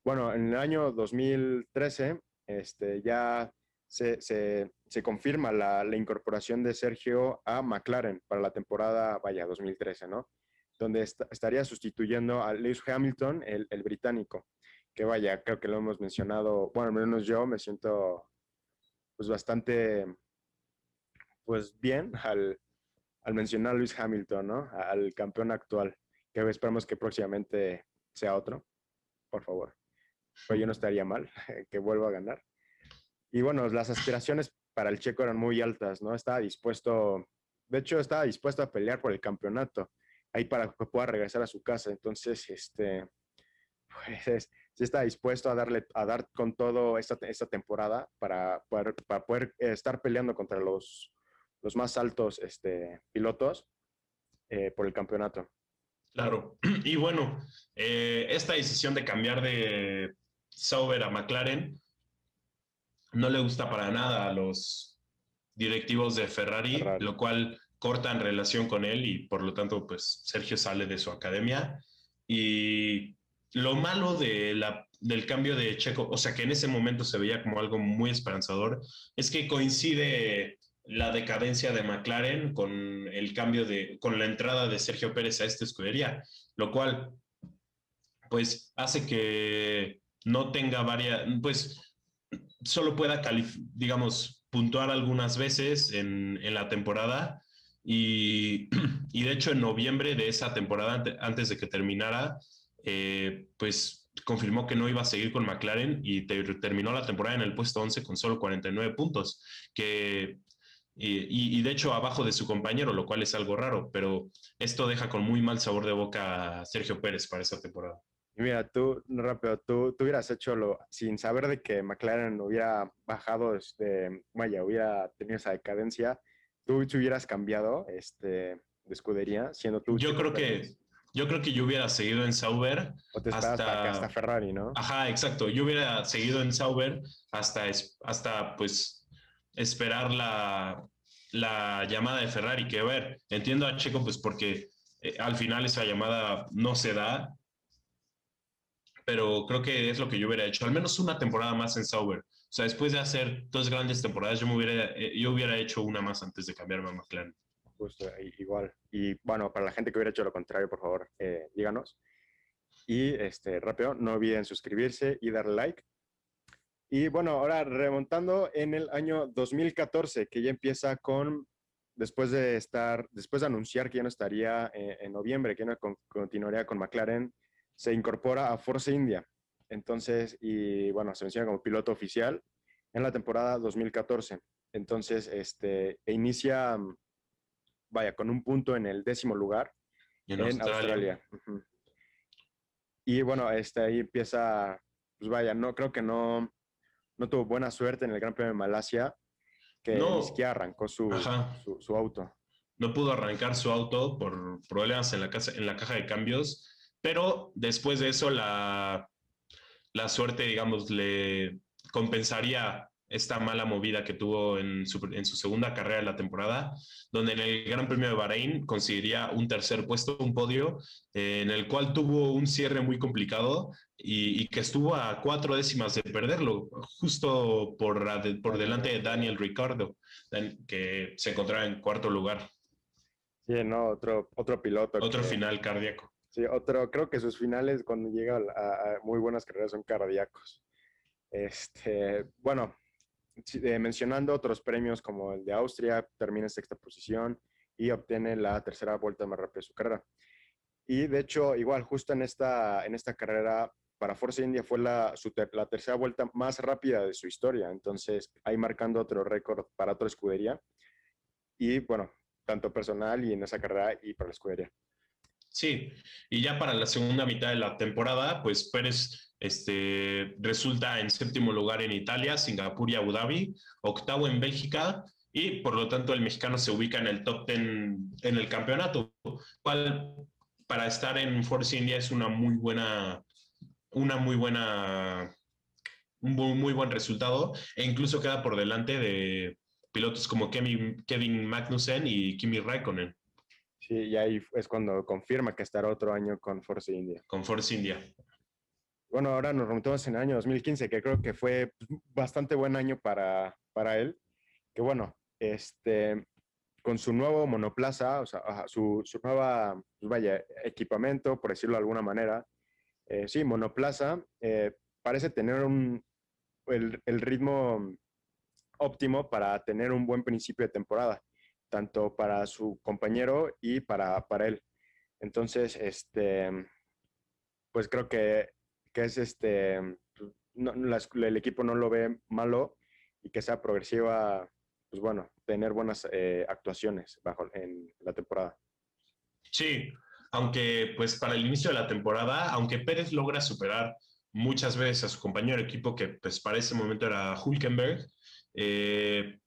bueno, en el año 2013 este, ya se, se, confirma la, incorporación de Sergio a McLaren para la temporada, vaya, 2013, ¿no? Donde est estaría sustituyendo a Lewis Hamilton, el, británico, que vaya, creo que lo hemos mencionado, bueno, al menos yo me siento pues bastante, pues bien al, al mencionar a Lewis Hamilton, ¿no? Al campeón actual, que esperamos que próximamente sea otro, por favor pues yo no estaría mal que vuelva a ganar. Y bueno, las aspiraciones para el checo eran muy altas, ¿no? Estaba dispuesto, de hecho, estaba dispuesto a pelear por el campeonato, ahí para que pueda regresar a su casa. Entonces, este, pues sí está dispuesto a darle, a dar con todo esta, esta temporada para, para, para poder estar peleando contra los, los más altos este, pilotos eh, por el campeonato. Claro, y bueno, eh, esta decisión de cambiar de Sauber a McLaren no le gusta para nada a los directivos de Ferrari, Ferrari, lo cual corta en relación con él y por lo tanto, pues Sergio sale de su academia. Y lo malo de la, del cambio de Checo, o sea que en ese momento se veía como algo muy esperanzador, es que coincide la decadencia de McLaren con el cambio de, con la entrada de Sergio Pérez a esta escudería, lo cual pues hace que no tenga varias, pues solo pueda, digamos, puntuar algunas veces en, en la temporada y, y, de hecho en noviembre de esa temporada, antes de que terminara, eh, pues confirmó que no iba a seguir con McLaren y terminó la temporada en el puesto 11 con solo 49 puntos, que, y, y, de hecho abajo de su compañero, lo cual es algo raro, pero esto deja con muy mal sabor de boca a Sergio Pérez para esa temporada. Mira, tú, rápido, tú, tú hubieras hecho lo sin saber de que McLaren hubiera bajado, este, vaya, hubiera tenido esa decadencia, tú te hubieras cambiado este, de escudería, siendo tú. Yo creo que. Yo creo que yo hubiera seguido en Sauber. O te hasta, hasta Ferrari, ¿no? Ajá, exacto. Yo hubiera seguido en Sauber hasta, hasta pues, esperar la, la llamada de Ferrari. Que a ver, entiendo a Checo, pues, porque eh, al final esa llamada no se da. Pero creo que es lo que yo hubiera hecho. Al menos una temporada más en Sauber. O sea, después de hacer dos grandes temporadas, yo, me hubiera, eh, yo hubiera hecho una más antes de cambiarme a McLaren justo, igual. Y bueno, para la gente que hubiera hecho lo contrario, por favor, eh, díganos. Y este, rápido, no olviden suscribirse y darle like. Y bueno, ahora remontando en el año 2014, que ya empieza con, después de estar, después de anunciar que ya no estaría eh, en noviembre, que no continuaría con McLaren, se incorpora a Force India. Entonces, y bueno, se menciona como piloto oficial en la temporada 2014. Entonces, este, e inicia vaya, con un punto en el décimo lugar en, Australia. Y bueno, este, ahí empieza, pues vaya, no creo que no, no tuvo buena suerte en el Gran Premio de Malasia, que ni siquiera arrancó su, su, auto. No pudo arrancar su auto por problemas en la, casa, en la caja de cambios, pero después de eso la, la suerte, digamos, le compensaría esta mala movida que tuvo en su, en su, segunda carrera de la temporada, donde en el Gran Premio de Bahrein conseguiría un tercer puesto, un podio, eh, en el cual tuvo un cierre muy complicado y, y, que estuvo a cuatro décimas de perderlo, justo por, por delante de Daniel Ricardo, que se encontraba en cuarto lugar. Sí, no, otro, otro piloto. Otro final cardíaco. Sí, otro, creo que sus finales cuando llega a, a muy buenas carreras son cardíacos. Este, bueno, eh, mencionando otros premios como el de Austria, termina en sexta posición y obtiene la tercera vuelta más rápida de su carrera. Y de hecho, igual, justo en esta, en esta carrera, para Force India fue la, la tercera vuelta más rápida de su historia. Entonces, ahí marcando otro récord para otra escudería. Y bueno, tanto personal y en esa carrera y para la escudería. Sí, y ya para la segunda mitad de la temporada, pues Pérez este, resulta en séptimo lugar en Italia, Singapur y Abu Dhabi, octavo en Bélgica y por lo tanto el mexicano se ubica en el top ten en el campeonato, cual para estar en Force India es una muy buena, una muy buena, un muy, buen resultado e incluso queda por delante de pilotos como Kevin, Kevin Magnussen y Kimi Raikkonen. Sí, y ahí es cuando confirma que estará otro año con Force India. Con Force India. Bueno, ahora nos remontamos en el año 2015, que creo que fue bastante buen año para, para él, que bueno, este, con su nuevo monoplaza, o sea, su, su nueva, pues vaya, equipamiento, por decirlo de alguna manera, eh, sí, monoplaza, eh, parece tener un, el, el, ritmo óptimo para tener un buen principio de temporada, tanto para su compañero y para, para él. Entonces, este, pues creo que que es este, el equipo no lo ve malo y que sea progresiva, pues bueno, tener buenas eh, actuaciones bajo en la temporada. Sí, aunque pues para el inicio de la temporada, aunque Pérez logra superar muchas veces a su compañero de equipo, que pues para ese momento era Hulkenberg, eh,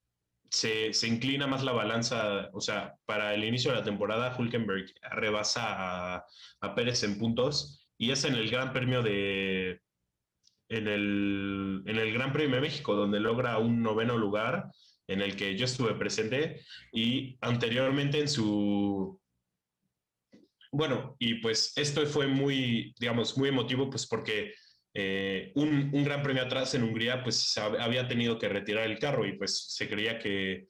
se, inclina más la balanza, o sea, para el inicio de la temporada, Hulkenberg rebasa a, a Pérez en puntos y es en el Gran Premio de. En el, en el Gran Premio de México, donde logra un noveno lugar, en el que yo estuve presente, y anteriormente en su. Bueno, y pues esto fue muy, digamos, muy emotivo, pues porque eh, un, un, gran premio atrás en Hungría, pues había tenido que retirar el carro y pues se creía que,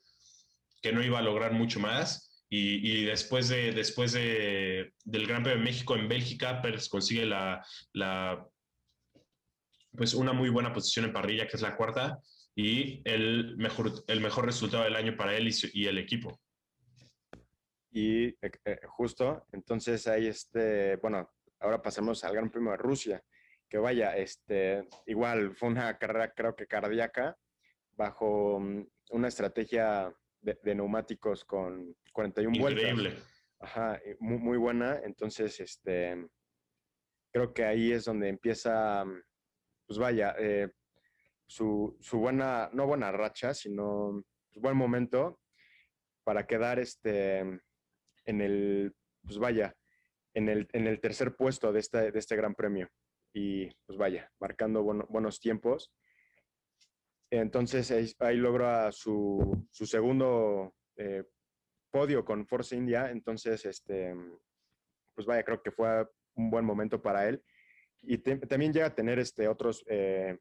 que no iba a lograr mucho más. Y, después, de, después de, del Gran Premio de México en Bélgica, Pérez consigue la, la, pues una muy buena posición en parrilla, que es la cuarta. y el mejor, el mejor resultado del año para él y, el equipo. Y eh, eh, justo, entonces ahí este, bueno, ahora pasemos al Gran Premio de Rusia, que vaya, este, igual fue una carrera creo que cardíaca, bajo mm, una estrategia de, neumáticos con 41 Increíble. vueltas. Ajá, muy, muy, buena. Entonces, este, creo que ahí es donde empieza, mm, pues vaya, eh, su, su, buena, no buena racha, sino pues, buen momento para quedar este, en el, pues vaya, en el, en el tercer puesto de este, de este gran premio. Y pues vaya, marcando buenos tiempos. Entonces ahí, logra su, su segundo eh, podio con Force India. Entonces, este, pues vaya, creo que fue un buen momento para él. Y también llega a tener este, otros, eh,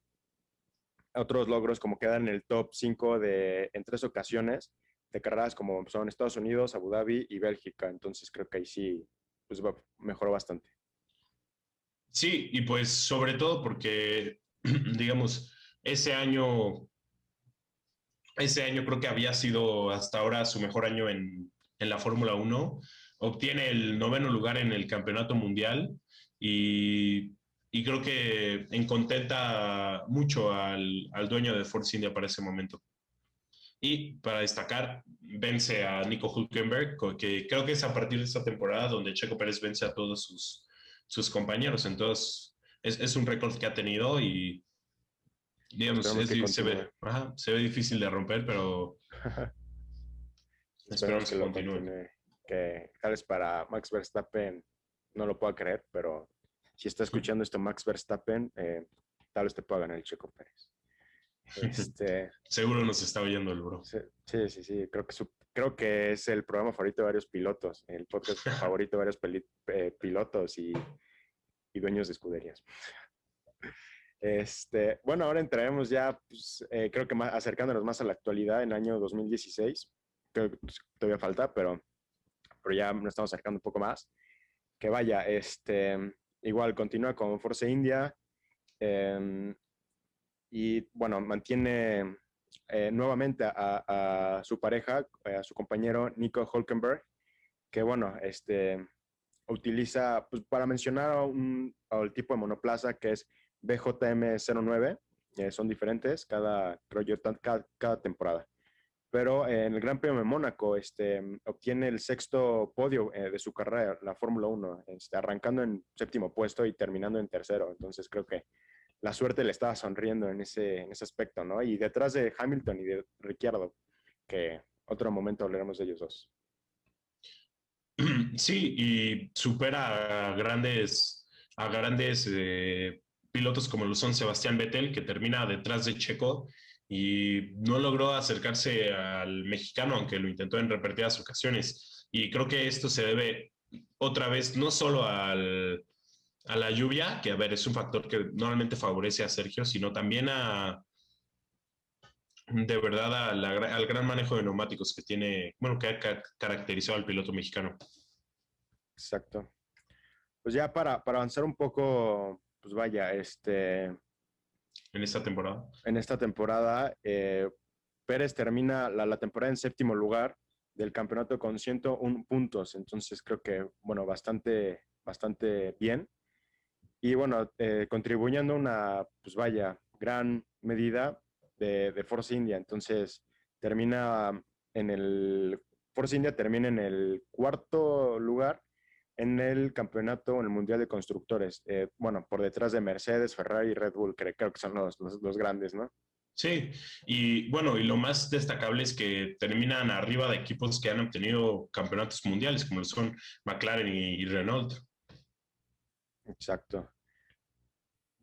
otros logros, como quedar en el top 5 de, en tres ocasiones de carreras como son Estados Unidos, Abu Dhabi y Bélgica. Entonces creo que ahí sí pues, mejoró bastante. Sí, y pues sobre todo porque, digamos, ese año, ese año creo que había sido hasta ahora su mejor año en, en la Fórmula 1. Obtiene el noveno lugar en el Campeonato Mundial y, y creo que encontenta mucho al, al, dueño de Force India para ese momento. Y para destacar, vence a Nico Hulkenberg, que creo que es a partir de esta temporada donde Checo Pérez vence a todos sus, sus compañeros. Entonces, es, es un récord que ha tenido y, digamos, se, ve, se, ve, difícil de romper, pero esperamos que, continúe. Que tal vez para Max Verstappen no lo pueda creer, pero si está escuchando esto Max Verstappen, eh, tal vez te pueda ganar el Checo Pérez. Este, Seguro nos está oyendo el bro. Sí, sí, sí. Creo que, creo que es el programa favorito de varios pilotos, el podcast favorito de varios eh, pilotos y, y, dueños de escuderías. Este, bueno, ahora entraremos ya, pues, eh, creo que más, acercándonos más a la actualidad en el año 2016. Creo que pues, todavía falta, pero, pero ya nos estamos acercando un poco más. Que vaya, este, igual continúa con Force India. Eh, y bueno, mantiene eh, nuevamente a, su pareja, a su compañero Nico Hulkenberg, que bueno, este, utiliza, pues para mencionar un, el tipo de monoplaza que es BJM09, eh, son diferentes cada, creo cada, cada, temporada. Pero en el Gran Premio de Mónaco este, obtiene el sexto podio eh, de su carrera, la Fórmula 1, este, arrancando en séptimo puesto y terminando en tercero. Entonces creo que la suerte le estaba sonriendo en ese, en ese aspecto, ¿no? Y detrás de Hamilton y de Ricciardo, que otro momento hablaremos de ellos dos. Sí, y supera a grandes, a grandes eh, pilotos como lo son Sebastián Vettel, que termina detrás de Checo y no logró acercarse al mexicano, aunque lo intentó en repetidas ocasiones. Y creo que esto se debe otra vez no solo al, a la lluvia, que a ver, es un factor que normalmente favorece a Sergio, sino también a, de verdad, al gran manejo de neumáticos que tiene, bueno, que ha caracterizado al piloto mexicano. Exacto. Pues ya para, para avanzar un poco, pues vaya, este... En esta temporada. En esta temporada, eh, Pérez termina la, la temporada en séptimo lugar del campeonato con 101 puntos, entonces creo que, bueno, bastante, bastante bien y bueno, eh, contribuyendo una, pues vaya, gran medida de, de, Force India. Entonces, termina en el, Force India termina en el cuarto lugar en el campeonato, en el Mundial de Constructores. Eh, bueno, por detrás de Mercedes, Ferrari y Red Bull, creo, creo que son los, los, grandes, ¿no? Sí, y bueno, y lo más destacable es que terminan arriba de equipos que han obtenido campeonatos mundiales, como son McLaren y, y Renault. Exacto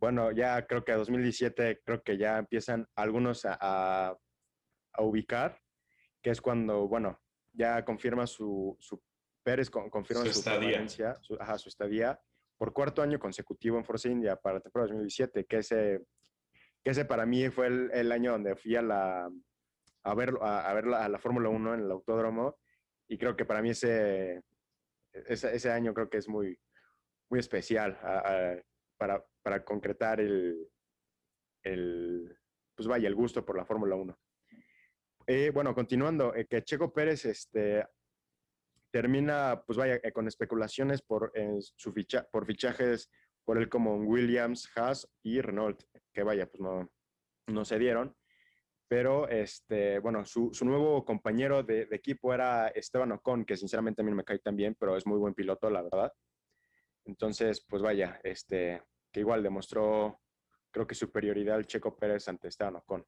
bueno, ya creo que a 2017 creo que ya empiezan algunos a, a, ubicar, que es cuando, bueno, ya confirma su, su Pérez confirma su, estadía. Su, ajá, su estadía por cuarto año consecutivo en Force India para la temporada 2017, que ese, que ese para mí fue el, el año donde fui a la a ver, a, ver la, a la Fórmula 1 en el autódromo y creo que para mí ese, ese, ese año creo que es muy, muy especial para, para concretar el, el, pues vaya, el gusto por la Fórmula 1. Eh, bueno, continuando, eh, que Checo Pérez este, termina, pues vaya, con especulaciones por, su ficha, por fichajes por él como Williams, Haas y Renault, que vaya, pues no, no se dieron. Pero, este, bueno, su, su nuevo compañero de, de, equipo era Esteban Ocon, que sinceramente a mí no me cae tan bien, pero es muy buen piloto, la verdad. Entonces, pues vaya, este, que igual demostró, creo que superioridad al Checo Pérez ante Esteban Ocon.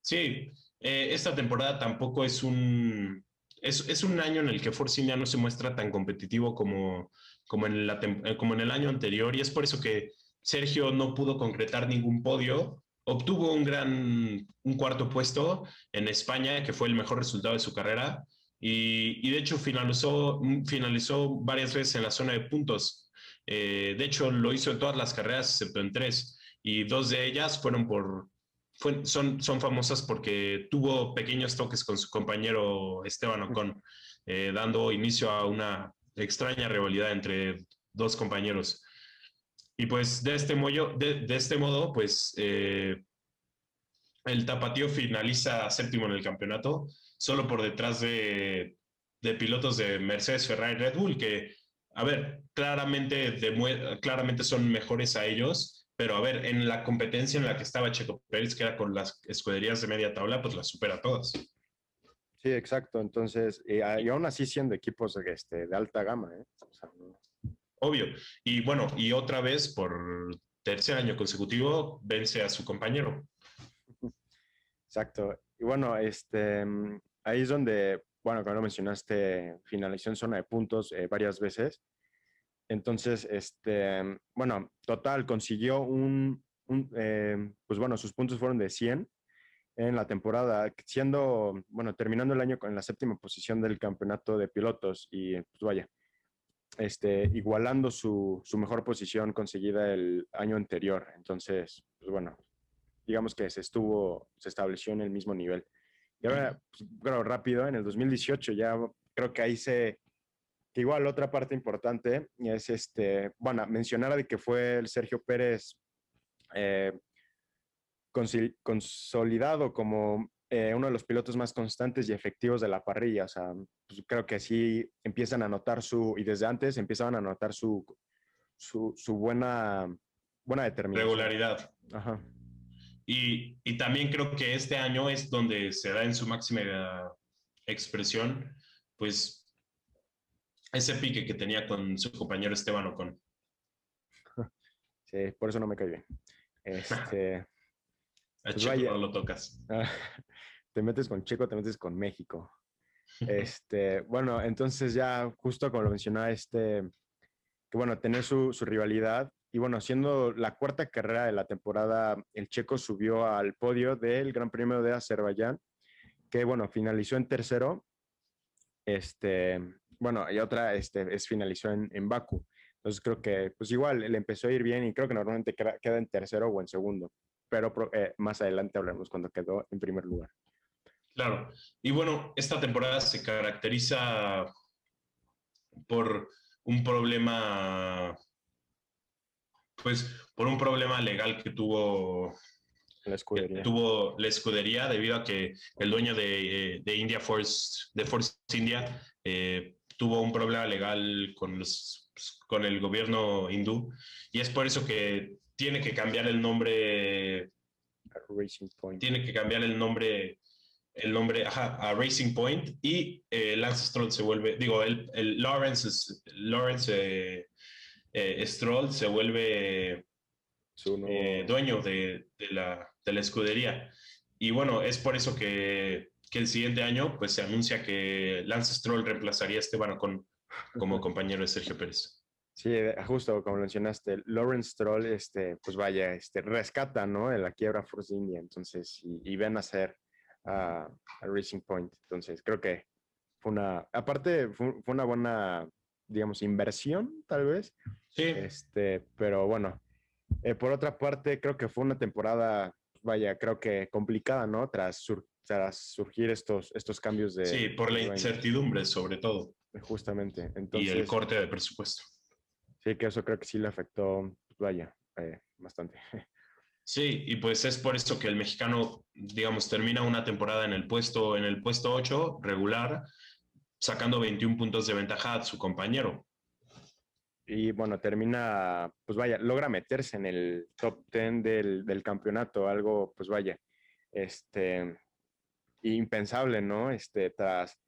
Sí, eh, esta temporada tampoco es un, es, es, un año en el que Force India no se muestra tan competitivo como, como, en la, eh, como en el año anterior y es por eso que Sergio no pudo concretar ningún podio. Obtuvo un gran, un cuarto puesto en España, que fue el mejor resultado de su carrera, y, y de hecho finalizó, finalizó varias veces en la zona de puntos. Eh, de hecho, lo hizo en todas las carreras, excepto en tres, y dos de ellas fueron por, son, son famosas porque tuvo pequeños toques con su compañero Esteban Ocon, eh, dando inicio a una extraña rivalidad entre dos compañeros. Y pues de este, modo, de, este modo, pues eh, el tapatío finaliza séptimo en el campeonato, solo por detrás de, de pilotos de Mercedes, Ferrari y Red Bull, que, a ver, claramente, claramente son mejores a ellos, pero a ver, en la competencia en la que estaba Checo Pérez, que era con las escuderías de media tabla, pues las supera todas. Sí, exacto. Entonces, y, aún así siendo equipos este, de alta gama. ¿eh? Obvio. Y bueno, y otra vez por tercer año consecutivo vence a su compañero. Exacto. Y bueno, este, ahí es donde, bueno, como mencionaste, finalizó en zona de puntos eh, varias veces. Entonces, este, bueno, total, consiguió un, eh, pues bueno, sus puntos fueron de 100 en la temporada, siendo, bueno, terminando el año con la séptima posición del campeonato de pilotos y pues vaya, este, igualando su, su mejor posición conseguida el año anterior. Entonces, pues bueno, digamos que se estuvo, se estableció en el mismo nivel. Y ahora, pues, claro, rápido, en el 2018 ya creo que ahí se que igual otra parte importante es, este, bueno, mencionar de que fue el Sergio Pérez eh, consolidado como eh, uno de los pilotos más constantes y efectivos de la parrilla. O sea, pues creo que así empiezan a notar su, y desde antes empezaban a notar su, su, su buena, buena determinación. Regularidad. Ajá. Y, y, también creo que este año es donde se da en su máxima expresión, pues ese pique que tenía con su compañero Esteban Ocon. Sí, por eso no me cae bien. Este, pues Checo no lo tocas. te metes con Checo, te metes con México. Este, bueno, entonces ya justo como lo mencionaba, este, que bueno, tener su, su, rivalidad y bueno, siendo la cuarta carrera de la temporada, el Checo subió al podio del Gran Premio de Azerbaiyán, que bueno, finalizó en tercero. Este, bueno, y otra este, es finalizó en, en Baku. Entonces creo que pues igual le empezó a ir bien y creo que normalmente queda, en tercero o en segundo, pero eh, más adelante hablaremos cuando quedó en primer lugar. Claro, y bueno, esta temporada se caracteriza por un problema, pues por un problema legal que tuvo la escudería. tuvo la escudería debido a que el dueño de, de India Force, de Force India, eh, tuvo un problema legal con, los, pues, con el gobierno hindú y es por eso que tiene que cambiar el nombre. Racing Point. Tiene que cambiar el nombre el nombre a Racing Point y eh, Lance Stroll se vuelve, digo, el, el Lawrence, Lawrence eh, eh, Stroll se vuelve dueño de, de, la, de, la, escudería. Y bueno, es por eso que que el siguiente año pues se anuncia que Lance Stroll reemplazaría a Esteban Ocon como compañero de Sergio Pérez. Sí, justo como mencionaste, Lawrence Stroll, este, pues vaya, este, rescata, ¿no? En la quiebra Force India, entonces, y, ven a hacer a Racing Point. Entonces, creo que fue una, aparte, fue, una buena, digamos, inversión, tal vez. Sí. Este, pero bueno, eh, por otra parte, creo que fue una temporada, vaya, creo que complicada, ¿no? Tras sur tras surgir estos, estos cambios de... Sí, por la incertidumbre sobre todo. Justamente. y el corte de presupuesto. Sí, que eso creo que sí le afectó, vaya, eh, bastante. Sí, y pues es por eso que el mexicano, digamos, termina una temporada en el puesto, en el puesto 8, regular, sacando 21 puntos de ventaja a su compañero. Y bueno, termina, pues vaya, logra meterse en el top 10 del, del campeonato, algo, pues vaya, este, impensable, ¿no? Este, tras,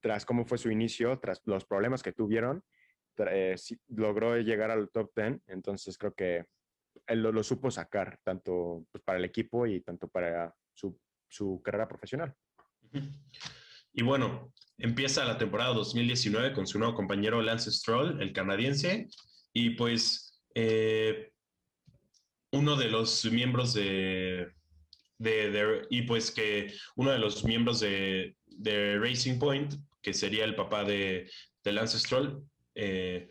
tras cómo fue su inicio, tras los problemas que tuvieron, eh, logró llegar al top 10, entonces creo que él lo, supo sacar, tanto pues, para el equipo y tanto para su, su, carrera profesional. Y bueno, empieza la temporada 2019 con su nuevo compañero Lance Stroll, el canadiense, y pues eh, uno de los miembros de, y pues que uno de los miembros de, Racing Point, que sería el papá de, Lance Stroll, eh,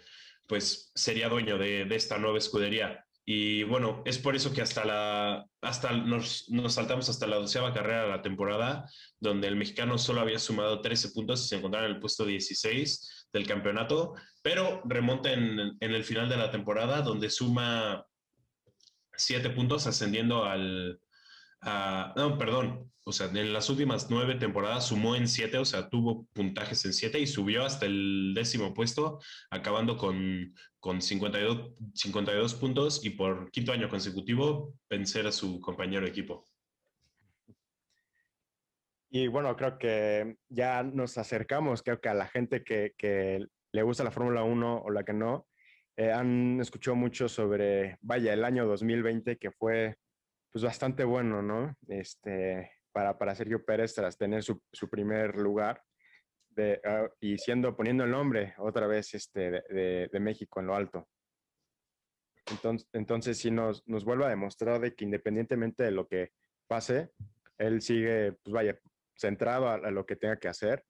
pues sería dueño de, esta nueva escudería. Y bueno, es por eso que hasta la, hasta nos, nos, saltamos hasta la doceava carrera de la temporada, donde el mexicano solo había sumado 13 puntos y se encontraba en el puesto 16 del campeonato, pero remonta en, en el final de la temporada, donde suma 7 puntos, ascendiendo al, no, perdón, o sea, en las últimas nueve temporadas sumó en siete, o sea, tuvo puntajes en siete y subió hasta el décimo puesto, acabando con, con 52, 52 puntos y por quinto año consecutivo vencer a su compañero equipo. Y bueno, creo que ya nos acercamos, creo que a la gente que, que le gusta la Fórmula 1 o la que no, eh, han escuchado mucho sobre, vaya, el año 2020 que fue pues bastante bueno, ¿no? Este, para, para Sergio Pérez tras tener su, su primer lugar de, uh, y siendo, poniendo el nombre otra vez este, de, de, México en lo alto. Entonces, entonces sí nos, nos vuelve a demostrar de que independientemente de lo que pase, él sigue, pues vaya, centrado a, a lo que tenga que hacer.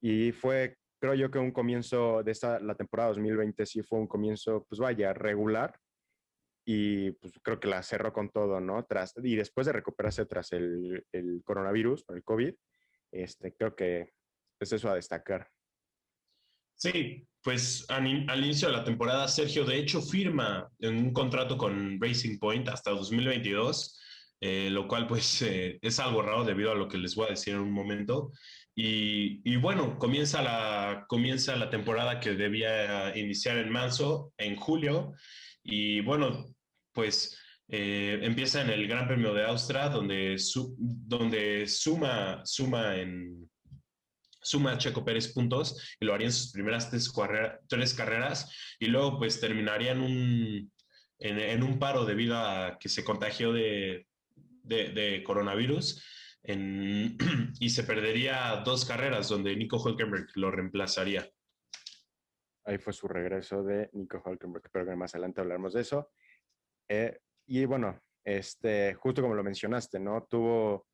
Y fue, creo yo que un comienzo de esta, la temporada 2020 sí fue un comienzo, pues vaya, regular, y pues creo que la cerró con todo, ¿no? Tras, y después de recuperarse tras el, el coronavirus, el COVID, este, creo que es eso a destacar. Sí, pues al, al, inicio de la temporada, Sergio de hecho firma un contrato con Racing Point hasta 2022, eh, lo cual pues eh, es algo raro debido a lo que les voy a decir en un momento. Y, y, bueno, comienza la, comienza la temporada que debía iniciar en marzo, en julio, y bueno, pues eh, empieza en el Gran Premio de Austria, donde, donde suma, suma en suma a Checo Pérez puntos y lo haría en sus primeras tres, carrera, tres carreras y luego pues terminaría en un, en, un paro debido a que se contagió de, de, coronavirus y se perdería dos carreras donde Nico Hülkenberg lo reemplazaría. Ahí fue su regreso de Nico Hülkenberg, espero que más adelante hablaremos de eso. Eh, y bueno, este, justo como lo mencionaste, ¿no? Tuvo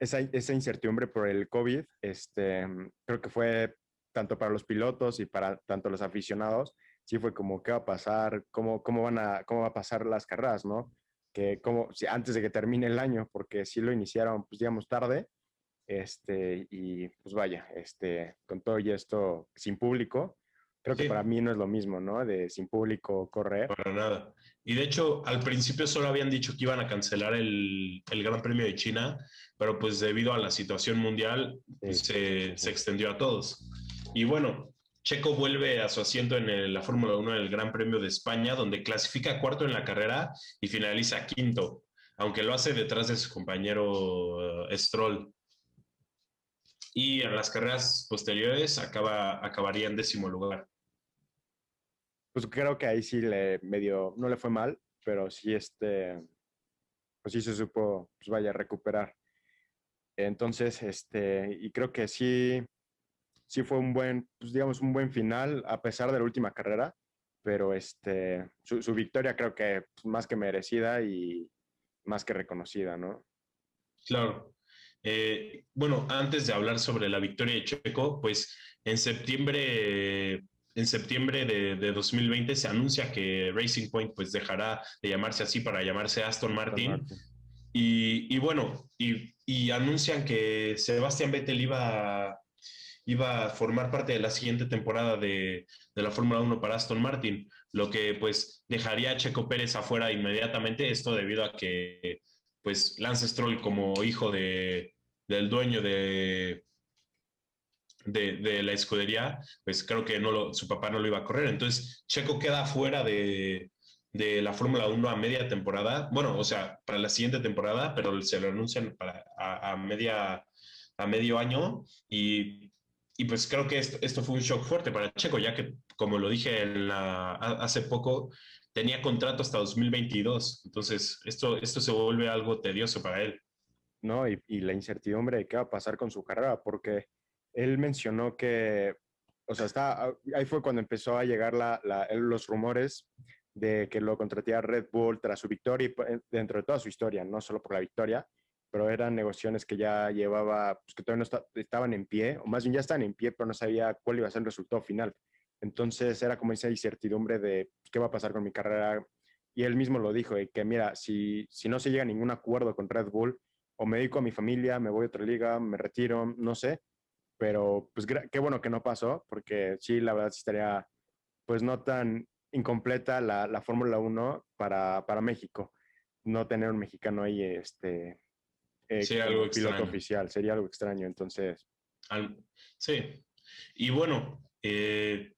esa, esa, incertidumbre por el COVID, este, creo que fue tanto para los pilotos y para tanto los aficionados, sí fue como, ¿qué va a pasar? ¿Cómo, cómo, van a, cómo va a pasar las carreras, no? Que como, antes de que termine el año, porque sí lo iniciaron, pues digamos, tarde, este, y pues vaya, este, con todo y esto sin público, Creo que para mí no es lo mismo, ¿no? De sin público correr. Para nada. Y de hecho, al principio solo habían dicho que iban a cancelar el, el Gran Premio de China, pero pues debido a la situación mundial pues, se, se, extendió a todos. Y bueno, Checo vuelve a su asiento en el, la Fórmula 1 del Gran Premio de España, donde clasifica cuarto en la carrera y finaliza quinto, aunque lo hace detrás de su compañero uh, Stroll y en las carreras posteriores acaba, acabaría en décimo lugar. Pues creo que ahí sí le medio, no le fue mal, pero sí este, pues sí se supo, pues vaya a recuperar. Entonces, este, y creo que sí, sí fue un buen, pues digamos, un buen final a pesar de la última carrera, pero este, su, su victoria creo que pues, más que merecida y más que reconocida, ¿no? Claro. Eh, bueno, antes de hablar sobre la victoria de Checo, pues en septiembre, en septiembre de, de, 2020 se anuncia que Racing Point pues dejará de llamarse así para llamarse Aston Martin. Aston Martin. Y, y, bueno, y, y, anuncian que Sebastián Vettel iba, iba a formar parte de la siguiente temporada de, de la Fórmula 1 para Aston Martin, lo que pues dejaría a Checo Pérez afuera inmediatamente, esto debido a que pues Lance Stroll como hijo de, del dueño de, de, la escudería, pues creo que no su papá no lo iba a correr. Entonces, Checo queda fuera de, de la Fórmula 1 a media temporada. Bueno, o sea, para la siguiente temporada, pero se lo anuncian para, a, media, a medio año. Y, y pues creo que esto, esto, fue un shock fuerte para Checo, ya que, como lo dije hace poco, tenía contrato hasta 2022. Entonces, esto, esto se vuelve algo tedioso para él. No, y, y la incertidumbre de qué va a pasar con su carrera, porque él mencionó que, o sea, está, ahí fue cuando empezó a llegar los rumores de que lo contratía Red Bull tras su victoria y eh, dentro de toda su historia, no solo por la victoria, pero eran negociaciones que ya llevaba, pues que todavía no estaban en pie, o más bien ya estaban en pie, pero no sabía cuál iba a ser el resultado final. Entonces era como esa incertidumbre de pues, qué va a pasar con mi carrera. Y él mismo lo dijo, que mira, si, si no se llega a ningún acuerdo con Red Bull, o me dedico a mi familia, me voy a otra liga, me retiro, no sé, pero pues qué bueno que no pasó, porque sí, la verdad sí estaría pues no tan incompleta la, la Fórmula 1 para, para México. No tener un mexicano ahí este, eh, sí, algo piloto extraño. oficial, sería algo extraño. Entonces. Al, sí. Y bueno, eh,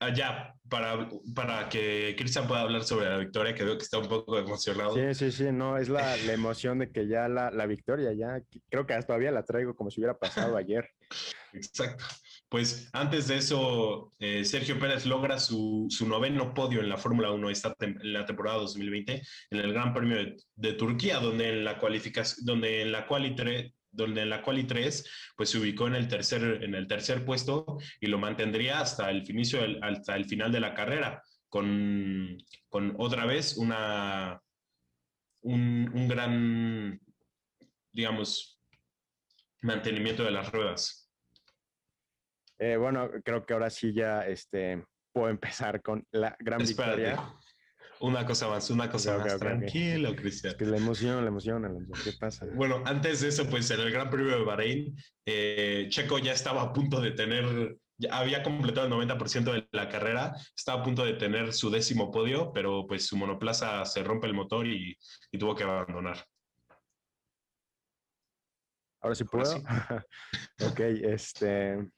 allá, para, para que Cristian pueda hablar sobre la victoria, que veo que está un poco emocionado. Sí, sí, sí, no, es la, la emoción de que ya la, la, victoria, ya creo que todavía la traigo como si hubiera pasado ayer. Exacto. Pues antes de eso, eh, Sergio Pérez logra su, su, noveno podio en la Fórmula 1 esta en la temporada 2020 en el Gran Premio de, de Turquía, donde en la cualificación, donde en la quali donde en la quali 3 pues se ubicó en el tercer en el tercer puesto y lo mantendría hasta el inicio del, hasta el final de la carrera con, con otra vez una un, un gran digamos mantenimiento de las ruedas. Eh, bueno, creo que ahora sí ya este, puedo empezar con la gran Espérate. victoria. Una cosa más, una cosa más. ok, ok. Tranquilo, Cristian. Es que la emoción, la emoción, ¿qué pasa? Bueno, antes de eso, pues en el Gran Premio de Bahrein, eh, Checo ya estaba a punto de tener, ya había completado el 90% de la carrera, estaba a punto de tener su décimo podio, pero pues su monoplaza se rompe el motor y, y tuvo que abandonar. Ahora sí Ahora puedo. sí. ok, este,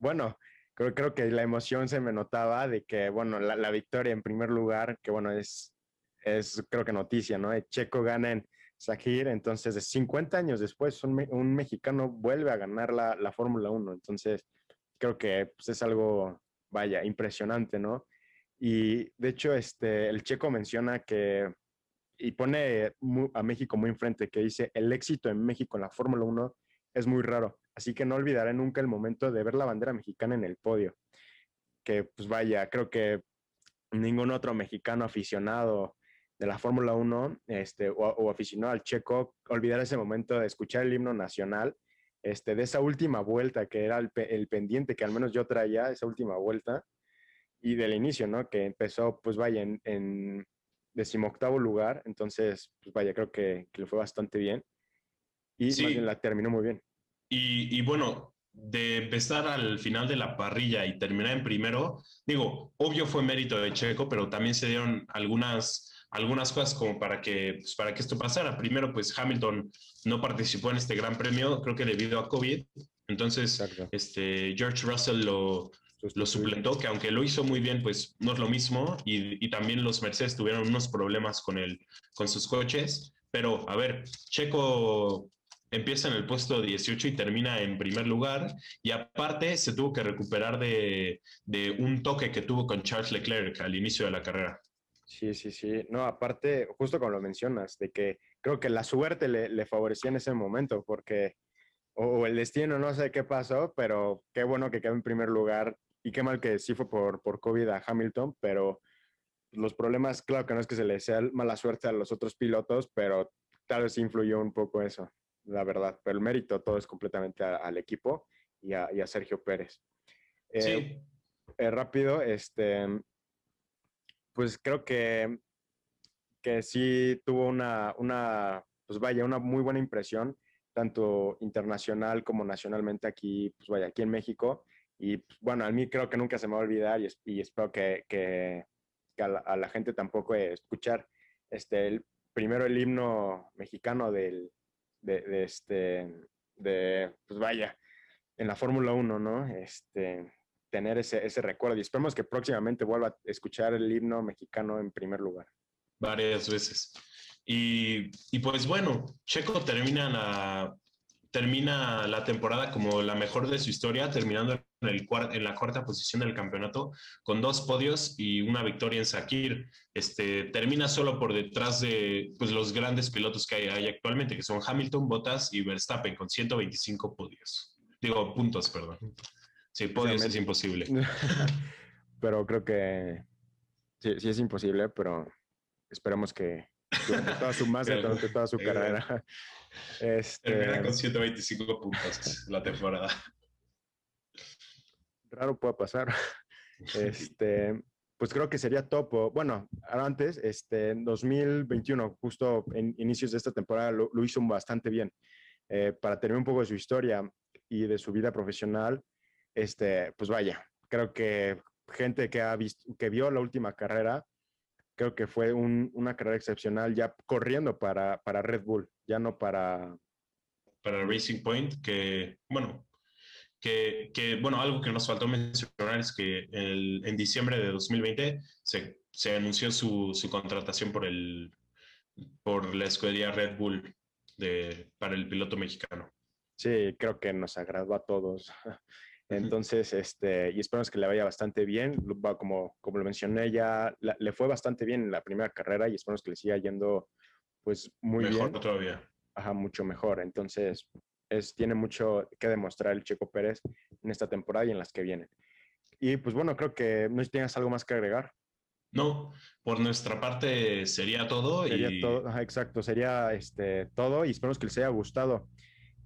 bueno, creo, creo que la emoción se me notaba de que, bueno, la, la victoria en primer lugar, que bueno, es, es creo que noticia, ¿no? Checo gana en Sajir, entonces de 50 años después un, un mexicano vuelve a ganar la, la Fórmula 1, entonces creo que pues, es algo, vaya, impresionante, ¿no? Y de hecho, este, el checo menciona que, y pone a México muy enfrente, que dice, el éxito en México en la Fórmula 1 es muy raro, así que no olvidaré nunca el momento de ver la bandera mexicana en el podio, que pues vaya, creo que ningún otro mexicano aficionado de la Fórmula 1 este, o, o aficionado al checo olvidar ese momento de escuchar el himno nacional, este, de esa última vuelta que era el, el pendiente que al menos yo traía, esa última vuelta, y del inicio, ¿no? Que empezó, pues vaya, en, en decimoctavo lugar, entonces, pues vaya, creo que, que le fue bastante bien. Y Sí. más bien la terminó muy bien. Y, y bueno, de empezar al final de la parrilla y terminar en primero, digo, obvio fue mérito de Checo, pero también se dieron algunas, algunas cosas como para que, pues, para que esto pasara. Primero, pues Hamilton no participó en este gran premio, creo que debido a COVID. Entonces, Exacto. este, George Russell lo, lo suplentó, que aunque lo hizo muy bien, pues no es lo mismo. Y, y también los Mercedes tuvieron unos problemas con, el, con sus coches. Pero, a ver, Checo empieza en el puesto 18 y termina en primer lugar. Y aparte se tuvo que recuperar de, de un toque que tuvo con Charles Leclerc al inicio de la carrera. Sí, sí, sí. No, aparte, justo como lo mencionas, de que creo que la suerte le, le favorecía en ese momento, porque, o, o el destino, no sé qué pasó, pero qué bueno que quedó en primer lugar y qué mal que sí fue por, por COVID a Hamilton, pero los problemas, claro que no es que se le sea mala suerte a los otros pilotos, pero tal vez influyó un poco eso, la verdad. Pero el mérito todo es completamente a- al equipo y a, y a Sergio Pérez. Eh, Sí, eh, rápido, este, pues creo que, que sí tuvo una, una, pues vaya, una muy buena impresión, tanto internacional como nacionalmente aquí, pues vaya, aquí en México. Y pues, bueno, a mí creo que nunca se me va a olvidar y, y espero que, que, que a, la, a, la, gente tampoco escuchar este, el, primero el himno mexicano del, de, este, de, pues vaya, en la Fórmula 1, ¿no? Este, tener ese, ese recuerdo y esperemos que próximamente vuelva a escuchar el himno mexicano en primer lugar. Varias veces. Y, y pues bueno, Checo termina la, termina la temporada como la mejor de su historia, terminando en, el, en la cuarta posición del campeonato con dos podios y una victoria en Sakir. Este, termina solo por detrás de pues, los grandes pilotos que hay, hay actualmente, que son Hamilton, Bottas y Verstappen, con 125 podios. Digo, puntos, perdón. Sí, podios es imposible. pero creo que sí, sí, es imposible, pero esperamos que durante toda su masa, durante toda su carrera. Este... Termina con 125 puntos la temporada. Raro puede pasar. Este, pues creo que sería topo. Bueno, antes, este, en 2021, justo en inicios de esta temporada, lo, lo hizo bastante bien. Eh, para tener un poco de su historia y de su vida profesional, este, pues vaya, creo que gente que, ha visto, que vio la última carrera, creo que fue un, una carrera excepcional ya corriendo para, para Red Bull, ya no para... Para Racing Point, que, bueno, que, que, bueno, algo que nos faltó mencionar es que el, en diciembre de 2020 se, se anunció su, su, contratación por, el, por la escudería Red Bull de, para el piloto mexicano. Sí, creo que nos agradó a todos. Entonces, este, y esperamos que le vaya bastante bien. Como, como lo mencioné, ya la, le fue bastante bien en la primera carrera y esperamos que le siga yendo pues muy mejor bien. todavía. Ajá, mucho mejor. Entonces, es, tiene mucho que demostrar el Checo Pérez en esta temporada y en las que vienen. Y pues bueno, creo que no tienes algo más que agregar. No, por nuestra parte sería todo. Sería y... todo, Ajá, exacto, sería este, todo y esperamos que les haya gustado.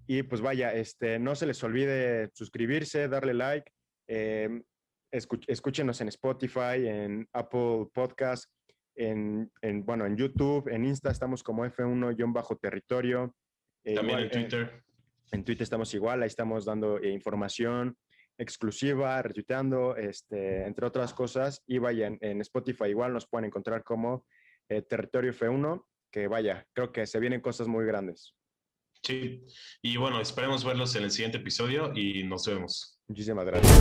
Y pues vaya, este, no se les olvide suscribirse, darle like, eh, escúchenos en Spotify, en Apple Podcast, en, en, bueno, en YouTube, en Insta estamos como F1-territorio. Eh, También igual, en Twitter. En, en, Twitter estamos igual, ahí estamos dando eh, información exclusiva, retuiteando, este, entre otras cosas. Y vaya, en, en, Spotify igual nos pueden encontrar como eh, Territorio F1, que vaya, creo que se vienen cosas muy grandes. Sí, y bueno, esperemos verlos en el siguiente episodio y nos vemos. Muchísimas gracias.